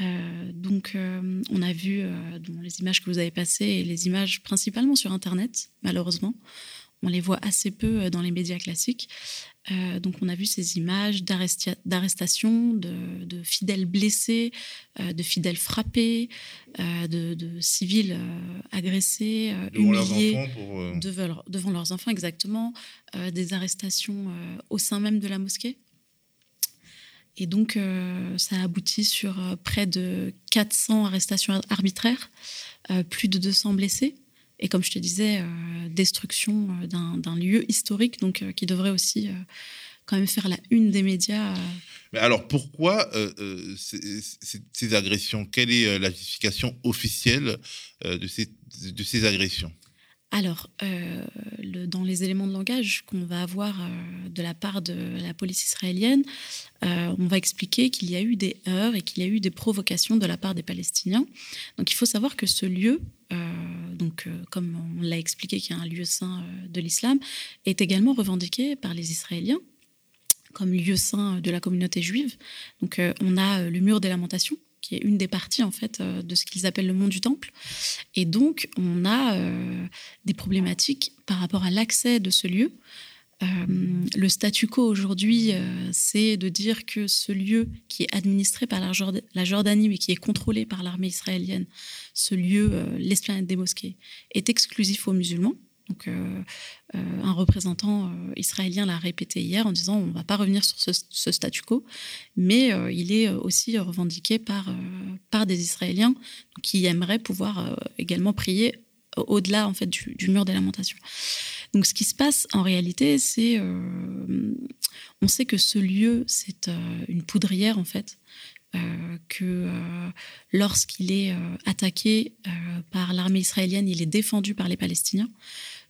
Speaker 3: Euh, donc, euh, on a vu dans les images que vous avez passées et les images principalement sur Internet, malheureusement. On les voit assez peu dans les médias classiques. Euh, donc on a vu ces images d'arrestation, de, fidèles blessés, euh, de fidèles frappés, euh, de, civils agressés, humiliés devant, leurs enfants, exactement, des arrestations au sein même de la mosquée. Et donc ça a abouti sur près de 400 arrestations arbitraires, plus de 200 blessés. Et comme je te disais, euh, destruction euh, d'un lieu historique, donc euh, qui devrait aussi quand même faire la une des médias.
Speaker 1: Mais alors pourquoi ces, agressions? Quelle est la justification officielle de ces agressions?
Speaker 3: Alors, le, dans les éléments de langage qu'on va avoir de la part de la police israélienne, on va expliquer qu'il y a eu des heurts et qu'il y a eu des provocations de la part des Palestiniens. Donc, il faut savoir que ce lieu euh, donc, euh, comme on l'a expliqué, qui est un lieu saint euh, de l'islam, est également revendiqué par les Israéliens comme lieu saint de la communauté juive. Donc, on a le mur des lamentations, qui est une des parties en fait de ce qu'ils appellent le mont du temple. Et donc, on a des problématiques par rapport à l'accès de ce lieu. Euh, le statu quo aujourd'hui, euh, c'est de dire que ce lieu qui est administré par la, Jordanie, mais qui est contrôlé par l'armée israélienne, ce lieu, euh, l'esplanade des mosquées, est exclusif aux musulmans. Donc, un représentant israélien l'a répété hier en disant on ne va pas revenir sur ce, statu quo, mais il est aussi revendiqué par, par des Israéliens qui aimeraient pouvoir également prier au-delà en fait du, mur des lamentations. Donc ce qui se passe en réalité, c'est euh, on sait que ce lieu c'est euh, une poudrière en fait. Euh, que lorsqu'il est attaqué par l'armée israélienne, il est défendu par les Palestiniens.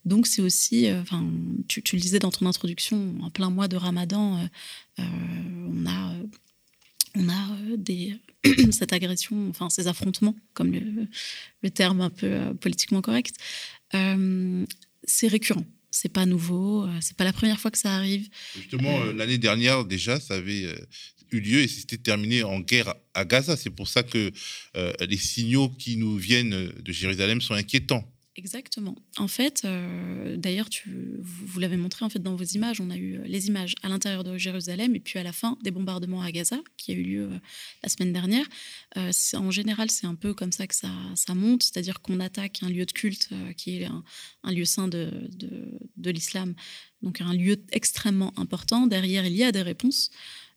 Speaker 3: Donc c'est aussi, enfin, tu, tu, le disais dans ton introduction, en plein mois de Ramadan, on a, on a des, cette agression, enfin ces affrontements, comme le, terme un peu politiquement correct, c'est récurrent. C'est pas nouveau, euh, c'est pas la première fois que ça arrive.
Speaker 1: Justement, euh, l'année dernière déjà, ça avait euh, eu lieu et c'était terminé en guerre à Gaza. C'est pour ça que les signaux qui nous viennent de Jérusalem sont inquiétants.
Speaker 3: Exactement. En fait, euh, d'ailleurs, vous, l'avez montré en fait dans vos images. On a eu euh, les images à l'intérieur de Jérusalem et puis à la fin des bombardements à Gaza qui a eu lieu euh, la semaine dernière. en général, c'est un peu comme ça que ça, monte, c'est-à-dire qu'on attaque un lieu de culte qui est un, lieu saint de, de l'islam, donc un lieu extrêmement important. Derrière, il y a des réponses.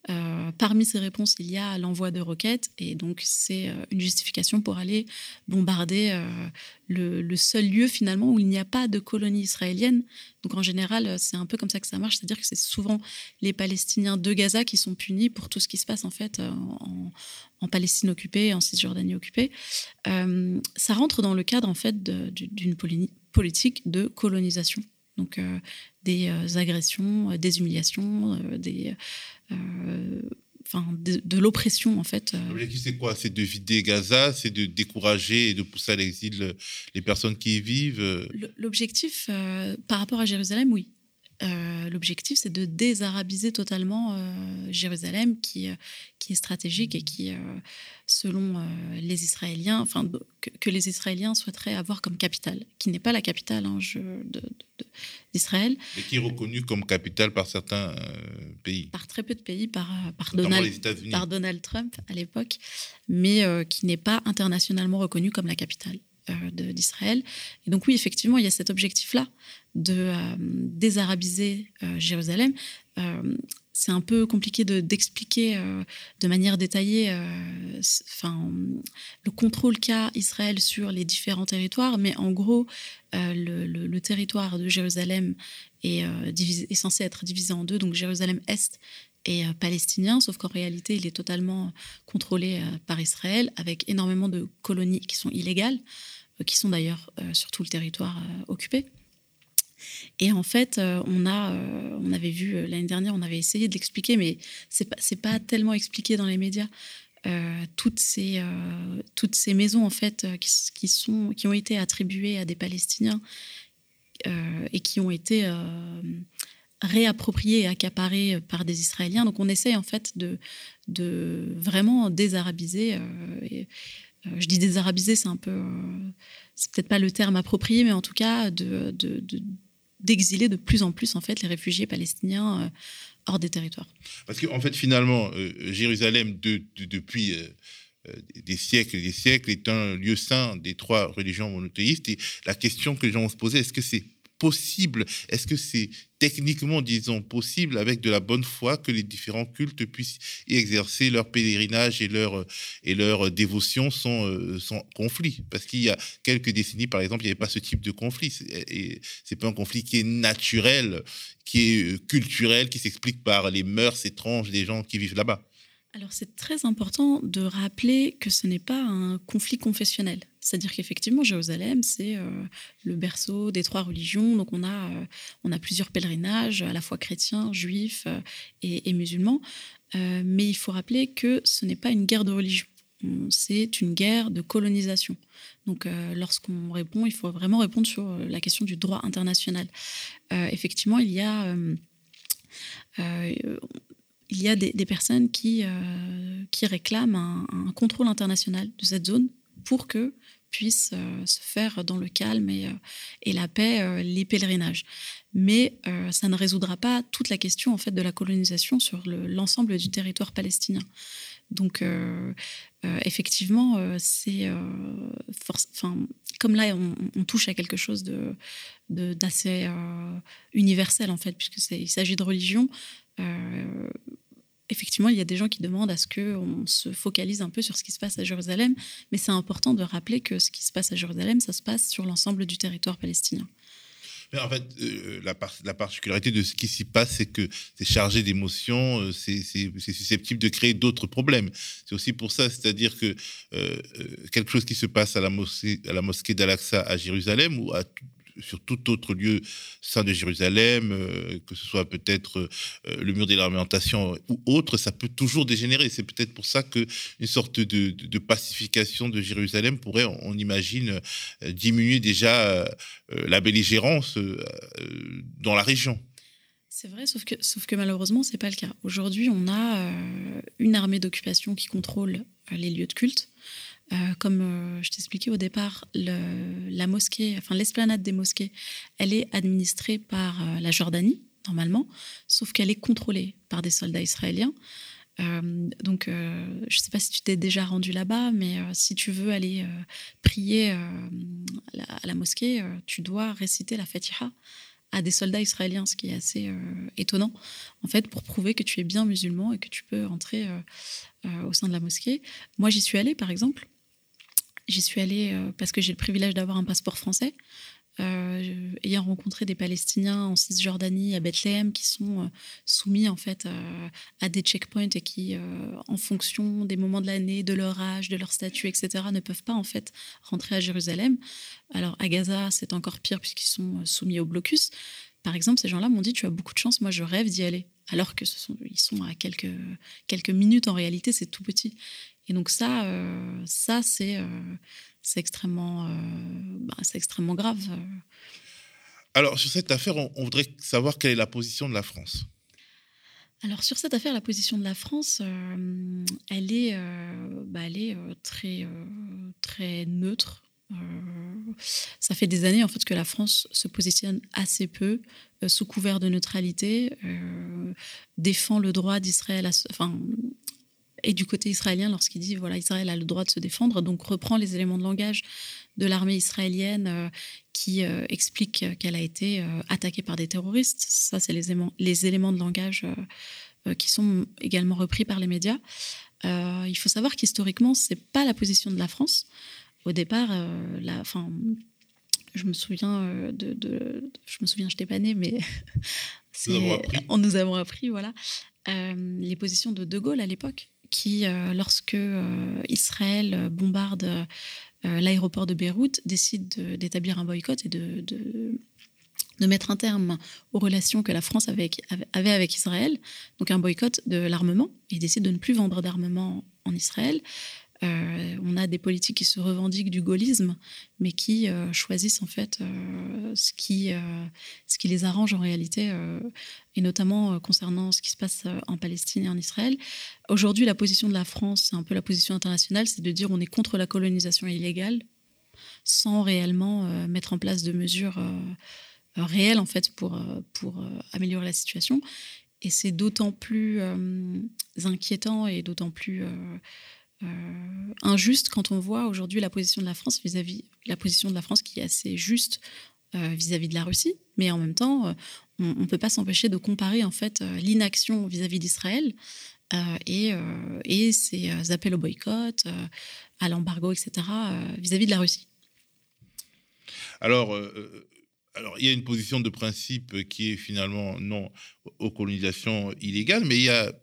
Speaker 3: Euh, parmi ces réponses, il y a l'envoi de roquettes, et donc c'est euh, une justification pour aller bombarder euh, le, seul lieu finalement où il n'y a pas de colonie israélienne. Donc en général, c'est un peu comme ça que ça marche, c'est-à-dire que c'est souvent les Palestiniens de Gaza qui sont punis pour tout ce qui se passe en fait en, en Palestine occupée, en Cisjordanie occupée. ça rentre dans le cadre en fait d'une politique de colonisation. Donc des agressions, des humiliations, des enfin, de, l'oppression en fait.
Speaker 1: Euh. L'objectif c'est quoi? C'est de vider Gaza, c'est de décourager et de pousser à l'exil les personnes qui y vivent.
Speaker 3: L'objectif euh, par rapport à Jérusalem, oui. Euh, l'objectif, c'est de désarabiser totalement euh, Jérusalem, qui, euh, qui est stratégique et qui, selon les Israéliens, enfin, que, les Israéliens souhaiteraient avoir comme capitale, qui n'est pas la capitale hein, d'Israël.
Speaker 1: Mais qui est reconnue comme capitale par certains pays.
Speaker 3: Par très peu de pays, par, par, Donald, par Donald Trump à l'époque, mais qui n'est pas internationalement reconnue comme la capitale d'Israël. Et donc oui, effectivement, il y a cet objectif-là de euh, désarabiser euh, Jérusalem. Euh, c'est un peu compliqué d'expliquer de, manière détaillée le contrôle qu'a Israël sur les différents territoires, mais en gros, le, le, territoire de Jérusalem est, est, censé être divisé en deux, donc Jérusalem-Est et euh, palestinien, sauf qu'en réalité, il est totalement contrôlé euh, par Israël, avec énormément de colonies qui sont illégales, euh, qui sont d'ailleurs sur tout le territoire occupé. Et en fait, on, a, on avait vu l'année dernière, on avait essayé de l'expliquer, mais c'est pas, pas tellement expliqué dans les médias. toutes, ces, toutes ces maisons en fait qui, sont, qui ont été attribuées à des Palestiniens et qui ont été réapproprié et accaparé par des Israéliens. Donc on essaye en fait de, de vraiment désarabiser. Euh, euh, je dis désarabiser, c'est un peu, euh, c'est peut-être pas le terme approprié, mais en tout cas de, d'exiler de, plus en plus en fait les réfugiés palestiniens hors des territoires.
Speaker 1: Parce qu'en en fait finalement Jérusalem depuis des siècles et des siècles est un lieu saint des trois religions monothéistes et la question que les gens se poser est-ce que c'est possible? Est-ce que c'est techniquement, disons, possible avec de la bonne foi que les différents cultes puissent exercer leur pèlerinage et leur, et leur dévotion sans, euh, sans conflit? Parce qu'il y a quelques décennies, par exemple, il n'y avait pas ce type de conflit. Et c'est pas un conflit qui est naturel, qui est euh, culturel, qui s'explique par les mœurs étranges des gens qui vivent là-bas.
Speaker 3: Alors c'est très important de rappeler que ce n'est pas un conflit confessionnel. C'est-à-dire qu'effectivement, Jérusalem, c'est euh, le berceau des trois religions. Donc on a, euh, on a plusieurs pèlerinages, à la fois chrétiens, juifs euh, et, musulmans. mais il faut rappeler que ce n'est pas une guerre de religion. C'est une guerre de colonisation. Donc, lorsqu'on répond, il faut vraiment répondre sur la question du droit international. effectivement, il y a il y a des, personnes qui, qui réclament un, contrôle international de cette zone pour que puissent euh, se faire dans le calme et, euh, et la paix les pèlerinages. Mais ça ne résoudra pas toute la question en fait de la colonisation sur l'ensemble du territoire palestinien. Donc effectivement, c'est comme là on, touche à quelque chose de d'assez universel en fait puisque il s'agit de religion effectivement, il y a des gens qui demandent à ce qu'on se focalise un peu sur ce qui se passe à Jérusalem, mais c'est important de rappeler que ce qui se passe à Jérusalem, ça se passe sur l'ensemble du territoire palestinien.
Speaker 1: En fait, euh, la, la, particularité de ce qui s'y passe, c'est que c'est chargé d'émotions, euh, c'est susceptible de créer d'autres problèmes. C'est aussi pour ça, c'est-à-dire que euh, quelque chose qui se passe à la mosquée, à la mosquée d'Al-Aqsa à Jérusalem ou à sur tout autre lieu saint de Jérusalem, euh, que ce soit peut-être euh, le mur de l'alimentation ou autre, ça peut toujours dégénérer. C'est peut-être pour ça qu'une sorte de, pacification de Jérusalem pourrait, on, imagine, euh, diminuer déjà la belligérance dans la région.
Speaker 3: C'est vrai, sauf que, sauf que malheureusement, ce n'est pas le cas. Aujourd'hui, on a une armée d'occupation qui contrôle les lieux de culte. Euh, comme euh, je t'expliquais au départ, la mosquée, enfin l'esplanade des mosquées, elle est administrée par euh, la Jordanie normalement, sauf qu'elle est contrôlée par des soldats israéliens. donc, je ne sais pas si tu t'es déjà rendu là-bas, mais si tu veux aller prier à la, mosquée, tu dois réciter la Fatiha à des soldats israéliens, ce qui est assez étonnant, en fait, pour prouver que tu es bien musulman et que tu peux entrer au sein de la mosquée. Moi, j'y suis allée, par exemple, J'y suis allée euh, parce que j'ai le privilège d'avoir un passeport français. Euh, ayant rencontré des Palestiniens en Cisjordanie, à Bethléem, qui sont euh, soumis en fait à des checkpoints et qui, en fonction des moments de l'année, de leur âge, de leur statut, etc., ne peuvent pas en fait rentrer à Jérusalem. Alors à Gaza, c'est encore pire puisqu'ils sont soumis au blocus. Par exemple, ces gens-là m'ont dit tu as beaucoup de chance, moi je rêve d'y aller. Alors que sont, ils sont à quelques minutes en réalité, c'est tout petit. Et donc ça, euh, ça c'est euh, extrêmement, euh, bah, c'est extrêmement grave.
Speaker 1: Alors sur cette affaire, on, voudrait savoir quelle est la position de la France.
Speaker 3: Alors sur cette affaire, la position de la France, elle est, bah, elle est très, très neutre. ça fait des années en fait que la France se positionne assez peu sous couvert de neutralité, défend le droit d'Israël, enfin et du côté israélien lorsqu'il dit voilà Israël a le droit de se défendre donc reprend les éléments de langage de l'armée israélienne qui explique qu'elle a été attaquée par des terroristes. Ça, c'est les, les, éléments de langage qui sont également repris par les médias. il faut savoir qu'historiquement, c'est pas la position de la France. Au départ, la, fin, je me souviens de, de, je me souviens, je n'étais pas née, mais on nous avons appris, voilà, les positions de De Gaulle à l'époque, qui, euh, lorsque euh, Israël bombarde euh, l'aéroport de Beyrouth, décide d'établir un boycott et de, de, mettre un terme aux relations que la France avait, avait avec Israël, donc un boycott de l'armement. Il décide de ne plus vendre d'armement en Israël. Euh, on a des politiques qui se revendiquent du gaullisme, mais qui euh, choisissent en fait euh, ce, qui, ce qui les arrange en réalité, et notamment concernant ce qui se passe en Palestine et en Israël. Aujourd'hui, la position de la France, c'est un peu la position internationale, c'est de dire on est contre la colonisation illégale, sans réellement mettre en place de mesures réelles en fait pour, pour améliorer la situation. Et c'est d'autant plus inquiétant et d'autant plus euh, injuste quand on voit aujourd'hui la position de la France vis-à-vis la position de la France qui est assez juste euh, vis-à-vis de la Russie, mais en même temps, euh, on ne peut pas s'empêcher de comparer en fait l'inaction vis-à-vis d'Israël et, et ces appels au boycott, à l'embargo, etc. vis-à-vis de la Russie.
Speaker 1: Alors, alors, il y a une position de principe qui est finalement non aux colonisations illégales, mais il y a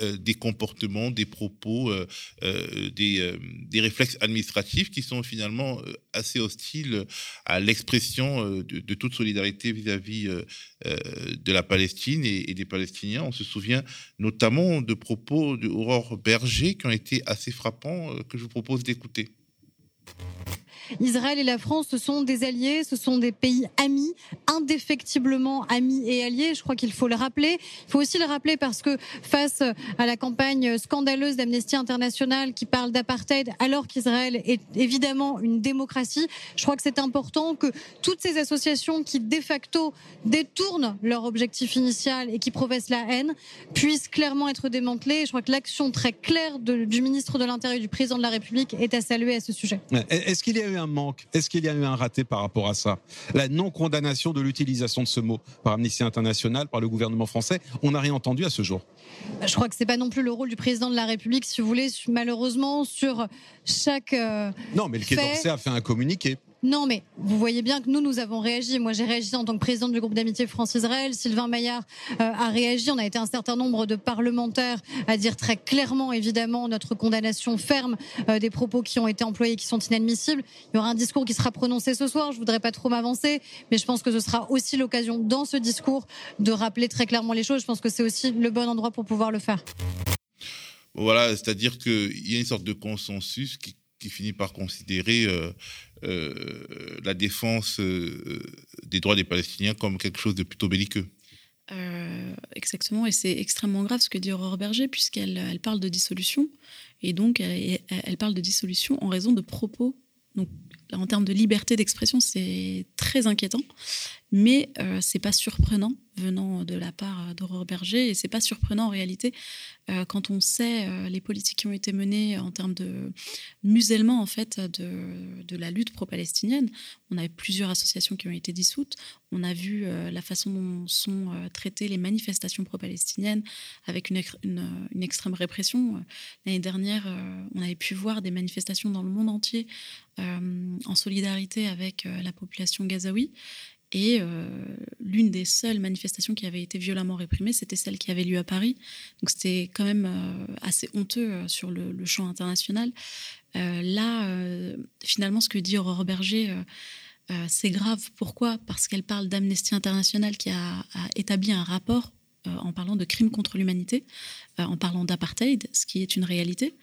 Speaker 1: euh, des comportements, des propos, euh, euh, des, des, réflexes administratifs qui sont finalement assez hostiles à l'expression de, toute solidarité vis-à-vis de la Palestine et, des Palestiniens. On se souvient notamment de propos d'Aurore Berger qui ont été assez frappants, que je vous propose d'écouter.
Speaker 4: Israël et la France, ce sont des alliés, ce sont des pays amis, indéfectiblement amis et alliés. Je crois qu'il faut le rappeler. Il faut aussi le rappeler parce que face à la campagne scandaleuse d'Amnesty International qui parle d'apartheid alors qu'Israël est évidemment une démocratie, je crois que c'est important que toutes ces associations qui de facto détournent leur objectif initial et qui professent la haine puissent clairement être démantelées. Je crois que l'action très claire du ministre de l'Intérieur et du président de la République est à saluer à ce sujet.
Speaker 5: Est-ce qu'il y un manque Est-ce qu'il y a eu un raté par rapport à ça? La non-condamnation de l'utilisation de ce mot par Amnesty International, par le gouvernement français, on n'a rien entendu à ce jour.
Speaker 4: Je crois que c'est pas non plus le rôle du président de la République, si vous voulez, malheureusement, sur chaque. Euh,
Speaker 5: non, mais le Quai d'Orsay a fait un communiqué.
Speaker 4: Non, mais vous voyez bien que nous, nous avons réagi. Moi, j'ai réagi en tant que présidente du groupe d'amitié France-Israël. Sylvain Maillard euh, a réagi. On a été un certain nombre de parlementaires à dire très clairement, évidemment, notre condamnation ferme euh, des propos qui ont été employés, qui sont inadmissibles. Il y aura un discours qui sera prononcé ce soir. Je voudrais pas trop m'avancer, mais je pense que ce sera aussi l'occasion, dans ce discours, de rappeler très clairement les choses. Je pense que c'est aussi le bon endroit pour pouvoir le faire.
Speaker 1: Voilà, c'est-à-dire qu'il y a une sorte de consensus qui finit par considérer euh, la défense euh, des droits des Palestiniens comme quelque chose de plutôt belliqueux.
Speaker 3: exactement, et c'est extrêmement grave ce que dit Aurore Berger, puisqu'elle elle parle de dissolution, et donc elle, elle, parle de dissolution en raison de propos. Donc, en termes de liberté d'expression, c'est très inquiétant, mais euh, c'est pas surprenant venant de la part d'Aurore Berger, et c'est pas surprenant en réalité euh, quand on sait euh, les politiques qui ont été menées en termes de musellement en fait de, de la lutte pro-palestinienne. On a plusieurs associations qui ont été dissoutes. On a vu euh, la façon dont sont traitées les manifestations pro-palestiniennes avec une, une, extrême répression. L'année dernière, on avait pu voir des manifestations dans le monde entier en solidarité avec la population Et euh, l'une des seules manifestations qui avait été violemment réprimée, c'était celle qui avait lieu à Paris. Donc c'était quand même euh, assez honteux euh, sur le, champ international. là, finalement, ce que dit Aurore Berger, c'est grave. Pourquoi? Parce qu'elle parle d'Amnesty International qui a, établi un rapport en parlant de crimes contre l'humanité, en parlant d'apartheid, ce qui est une réalité.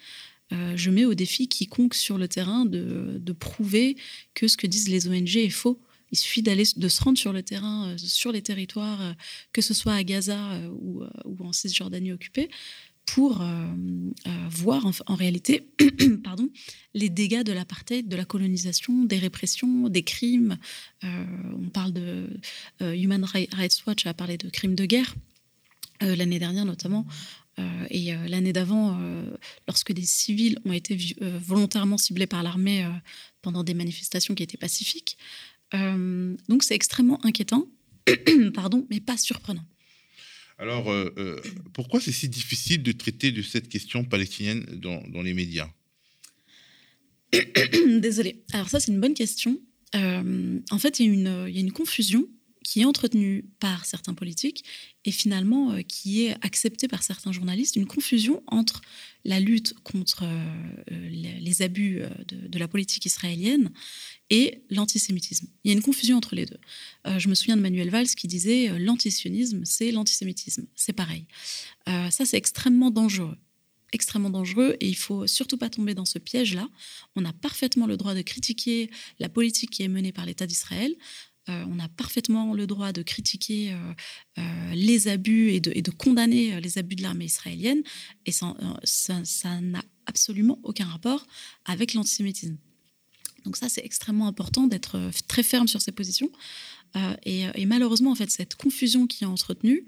Speaker 3: je mets au défi quiconque sur le terrain de, prouver que ce que disent les ONG est faux. Il suffit d'aller, de se rendre sur le terrain, euh, sur les territoires, euh, que ce soit à Gaza euh, ou, en Cisjordanie occupée, pour voir en, réalité pardon, les dégâts de l'apartheid, de la colonisation, des répressions, des crimes. on parle de Human Rights Watch a parlé de crimes de guerre l'année dernière notamment et l'année d'avant, lorsque des civils ont été volontairement ciblés par l'armée pendant des manifestations qui étaient pacifiques. Donc c'est extrêmement inquiétant, pardon, mais pas surprenant.
Speaker 1: Alors, pourquoi c'est si difficile de traiter de cette question palestinienne dans, les médias?
Speaker 3: Désolée. Alors ça, c'est une bonne question. en fait, il y, a une confusion qui est entretenu par certains politiques et finalement euh, qui est accepté par certains journalistes, une confusion entre la lutte contre euh, les, abus euh, de, la politique israélienne et l'antisémitisme. Il y a une confusion entre les deux. je me souviens de Manuel Valls qui disait l'antisionisme, c'est l'antisémitisme. C'est pareil. ça, c'est extrêmement dangereux extrêmement dangereux et il faut surtout pas tomber dans ce piège-là. On a parfaitement le droit de critiquer la politique qui est menée par l'État d'Israël. Euh, on a parfaitement le droit de critiquer euh, euh, les abus et de, condamner les abus de l'armée israélienne, et ça n'a absolument aucun rapport avec l'antisémitisme. Donc ça, c'est extrêmement important d'être très ferme sur ses positions. et, malheureusement, en fait, cette confusion qui est entretenue,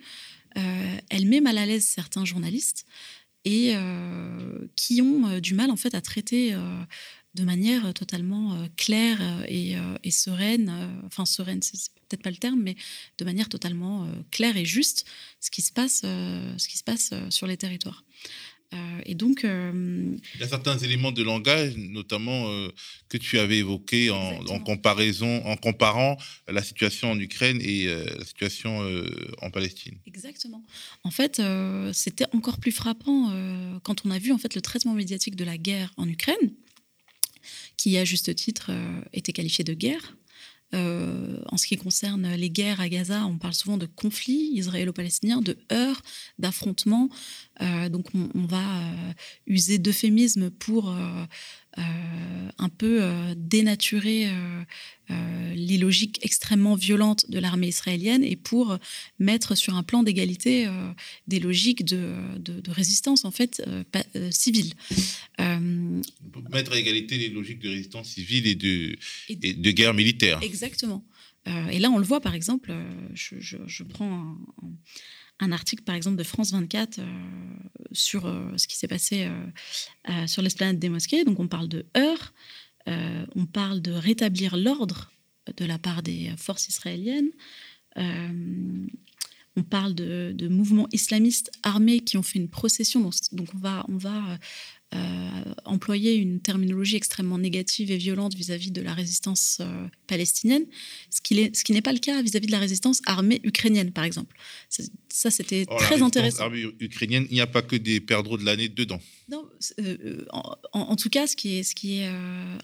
Speaker 3: elle met mal à l'aise certains journalistes et qui ont du mal en fait à traiter de manière totalement euh, claire euh, euh, et, sereine, enfin sereine, c'est peut-être pas le terme, mais de manière totalement claire et juste ce qui se passe, ce qui se passe sur les territoires. et donc,
Speaker 1: il y a certains éléments de langage, notamment que tu avais évoqués en, comparaison, en comparant la situation en Ukraine et la situation en Palestine.
Speaker 3: Exactement. En fait, c'était encore plus frappant quand on a vu en fait le traitement médiatique de la guerre en Ukraine qui, à juste titre, euh, était qualifié de guerre. Euh, en ce qui concerne les guerres à Gaza, on parle souvent de conflits israélo-palestiniens, de heurts, d'affrontements. Euh, donc on, va user d'euphémismes pour un peu euh, dénaturer euh, les logiques extrêmement violentes de l'armée israélienne et pour mettre sur un plan d'égalité des logiques de, résistance en fait civile.
Speaker 1: pour mettre à égalité les logiques de résistance civile et de, de guerre militaire.
Speaker 3: Exactement. et là, on le voit, par exemple, je, prends un, un article, par exemple, de France 24 euh, sur euh, ce qui s'est passé euh, sur l'esplanade des mosquées. Donc, on parle de heurts, on parle de rétablir l'ordre de la part des forces israéliennes. on parle de, mouvements islamistes armés qui ont fait une procession. Donc on va, on va euh, employer une terminologie extrêmement négative et violente vis-à-vis de la résistance euh, palestinienne, ce qui n'est pas le cas vis-à-vis de la résistance armée ukrainienne, par exemple. Ça, c'était oh, très intéressant.
Speaker 1: Armée ukrainienne, il n'y a pas que des perdreaux de l'année dedans.
Speaker 3: Non, euh, en, tout cas, ce qui est, ce qui est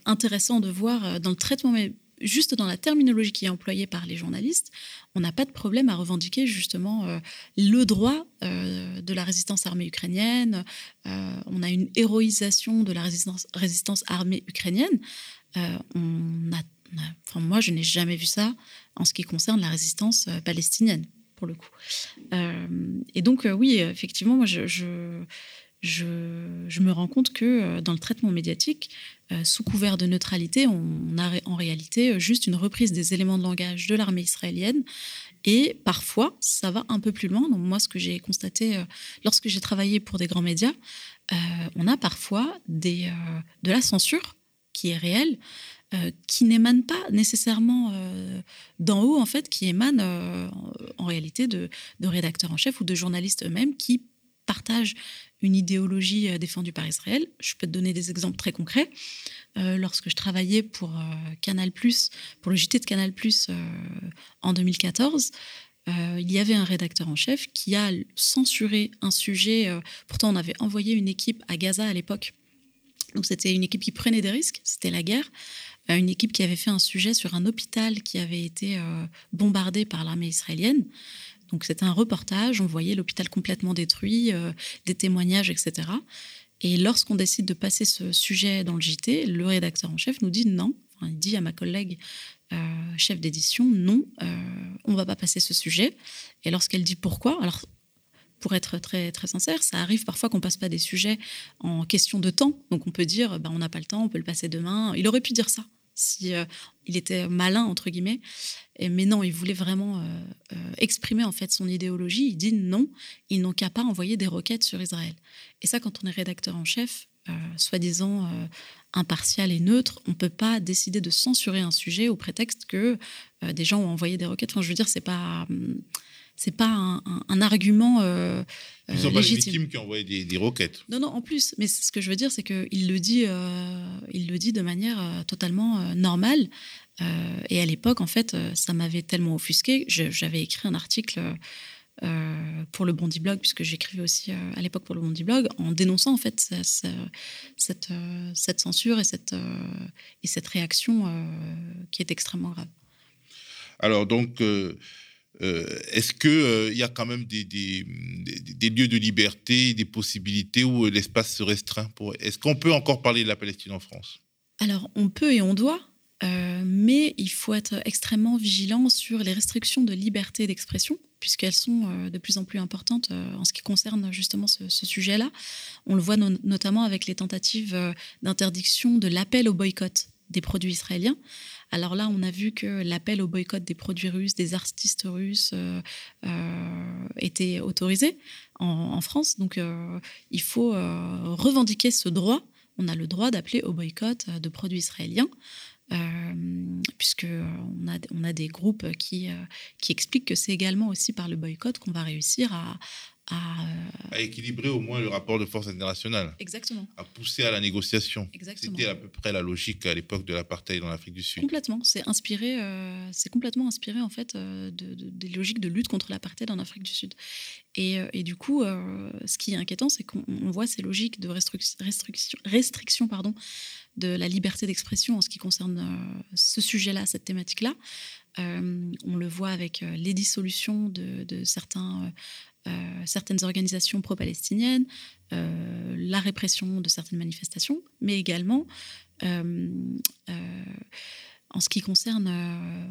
Speaker 3: intéressant de voir dans le traitement juste dans la terminologie qui est employée par les journalistes, on n'a pas de problème à revendiquer justement euh, le droit euh, de la résistance armée ukrainienne. Euh, on a une héroïsation de la résistance, armée ukrainienne. Moi, je n'ai jamais vu ça en ce qui concerne la résistance palestinienne, pour le coup. et donc, oui, effectivement, moi, je je, me rends compte que euh, dans le traitement médiatique, euh, sous couvert de neutralité, on a en réalité euh, juste une reprise des éléments de langage de l'armée israélienne. Et parfois, ça va un peu plus loin. Donc moi, ce que j'ai constaté lorsque j'ai travaillé pour des grands médias, on a parfois de la censure qui est réelle, qui n'émane pas nécessairement d'en haut, en fait, qui émane en réalité de, de, rédacteurs en chef ou de journalistes eux-mêmes qui partagent une idéologie euh, défendue par Israël. Je peux te donner des exemples très concrets. Euh, lorsque je travaillais pour euh, Canal+, pour le JT de Canal+, en 2014, il y avait un rédacteur en chef qui a censuré un sujet. pourtant, on avait envoyé une équipe à Gaza à l'époque. Donc, c'était une équipe qui prenait des risques. C'était la guerre. une équipe qui avait fait un sujet sur un hôpital qui avait été bombardé par l'armée israélienne. Donc c'était un reportage, on voyait l'hôpital complètement détruit, euh, des témoignages, etc. Et lorsqu'on décide de passer ce sujet dans le JT, le rédacteur en chef nous dit non. il dit à ma collègue euh, chef d'édition non, euh, on va pas passer ce sujet. Et lorsqu'elle dit pourquoi, alors pour être très très sincère, ça arrive parfois qu'on passe pas des sujets en question de temps. Donc on peut dire, bah, on n'a pas le temps, on peut le passer demain. Il aurait pu dire ça si il était malin entre guillemets. mais non, il voulait vraiment exprimer en fait son idéologie. Il dit non, ils n'ont qu'à pas envoyer des roquettes sur Israël. Et ça, quand on est rédacteur en chef, soi-disant impartial et neutre, on peut pas décider de censurer un sujet au prétexte que des gens ont envoyé des roquettes. Enfin, je veux dire, c'est pas hum, c'est pas un, argument euh,
Speaker 1: Ils sont pas les victimes qui ont envoyé des, roquettes.
Speaker 3: Non, non, en plus. Mais ce que je veux dire, c'est qu'il le dit, euh, il le dit de manière euh, totalement euh, normale. et à l'époque, en fait, ça m'avait tellement offusqué. J'avais écrit un article pour le Bondi Blog, puisque j'écrivais aussi à l'époque pour le Bondi Blog, en dénonçant en fait cette, cette censure et cette, et cette réaction qui est extrêmement grave.
Speaker 1: Alors donc euh, est-ce qu'il euh, y a quand même des, lieux de liberté, des possibilités où l'espace se restreint. Est-ce qu'on peut encore parler de la Palestine en France?
Speaker 3: Alors, on peut et on doit, euh, mais il faut être extrêmement vigilant sur les restrictions de liberté d'expression, puisqu'elles sont de plus en plus importantes en ce qui concerne justement ce, sujet-là. On le voit notamment avec les tentatives d'interdiction de l'appel au boycott des produits israéliens. Alors là, on a vu que l'appel au boycott des produits russes, des artistes russes, euh, euh, était autorisé en, France. Donc, euh, il faut revendiquer ce droit. On a le droit d'appeler au boycott de produits israéliens. puisque on a, on a des groupes qui, qui expliquent que c'est également aussi par le boycott qu'on va réussir à,
Speaker 1: à, équilibrer au moins le rapport de force internationale.
Speaker 3: Exactement.
Speaker 1: À pousser à la négociation. C'était à peu près la logique à l'époque de l'apartheid dans l'Afrique du Sud.
Speaker 3: Complètement. C'est inspiré, euh, c'est complètement inspiré en fait euh, de, des logiques de lutte contre l'apartheid en Afrique du Sud. Et, euh, et du coup, ce qui est inquiétant, c'est qu'on voit ces logiques de restriction, restriction, restriction pardon, de la liberté d'expression en ce qui concerne ce sujet-là, cette thématique-là. on le voit avec les dissolutions de, de certains certaines organisations pro-palestiniennes, euh, la répression de certaines manifestations, mais également euh, en ce qui concerne,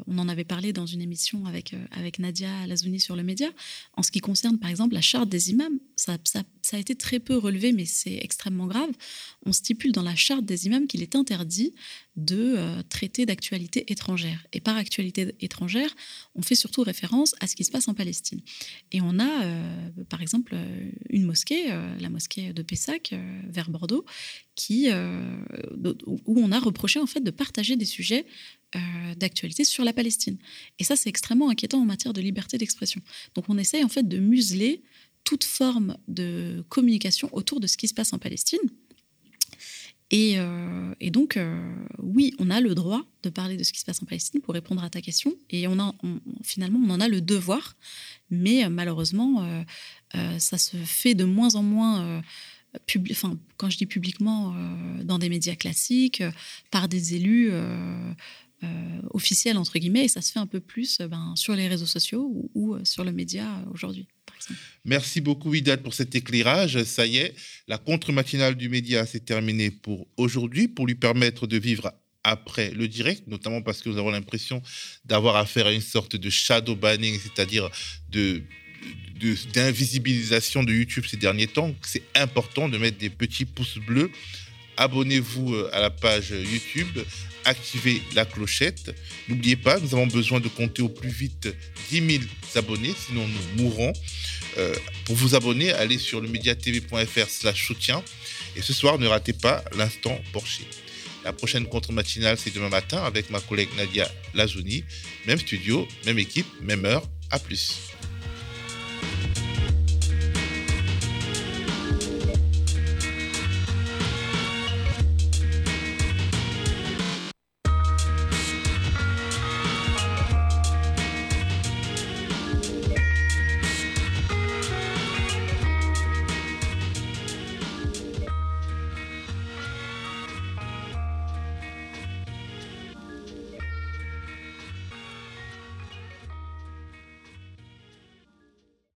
Speaker 3: on en avait parlé dans une émission avec, avec Nadia Lazouni sur le média, en ce qui concerne par exemple la charte des imams, ça, ça, ça a été très peu relevé, mais c'est extrêmement grave. On stipule dans la charte des imams qu'il est interdit de euh, traiter d'actualité étrangère. Et par actualité étrangère, on fait surtout référence à ce qui se passe en Palestine. Et on a, euh, par exemple, euh, une mosquée, la mosquée de Pessac, vers Bordeaux, qui, où on a reproché en fait de partager des sujets d'actualité sur la Palestine. Et ça, c'est extrêmement inquiétant en matière de liberté d'expression. Donc on essaye en fait de museler toute forme de communication autour de ce qui se passe en Palestine euh, et, donc, euh, oui, on a le droit de parler de ce qui se passe en Palestine pour répondre à ta question. Et on a, finalement, on en a le devoir. Mais euh, malheureusement, ça se fait de moins en moins. enfin, quand je dis publiquement, dans des médias classiques, par des élus officiels, entre guillemets, et ça se fait un peu plus ben, sur les réseaux sociaux ou sur le média aujourd'hui.
Speaker 1: Merci beaucoup, Widat, pour cet éclairage. Ça y est, la contre-matinale du média s'est terminée pour aujourd'hui, pour lui permettre de vivre après le direct, notamment parce que nous avons l'impression d'avoir affaire à une sorte de shadow banning, c'est-à-dire d'invisibilisation de, YouTube ces derniers temps. C'est important de mettre des petits pouces bleus. Abonnez-vous euh, à la page YouTube, activez la clochette. N'oubliez pas, nous avons besoin de compter au plus vite 10 000 abonnés, sinon nous mourrons. Euh, pour vous abonner, allez sur le mediatv.fr slash soutien. Et ce soir, ne ratez pas l'instant Porsche. La prochaine contre-matinale, c'est demain matin avec ma collègue Nadia Lazouni. Même studio, même équipe, même heure. À plus.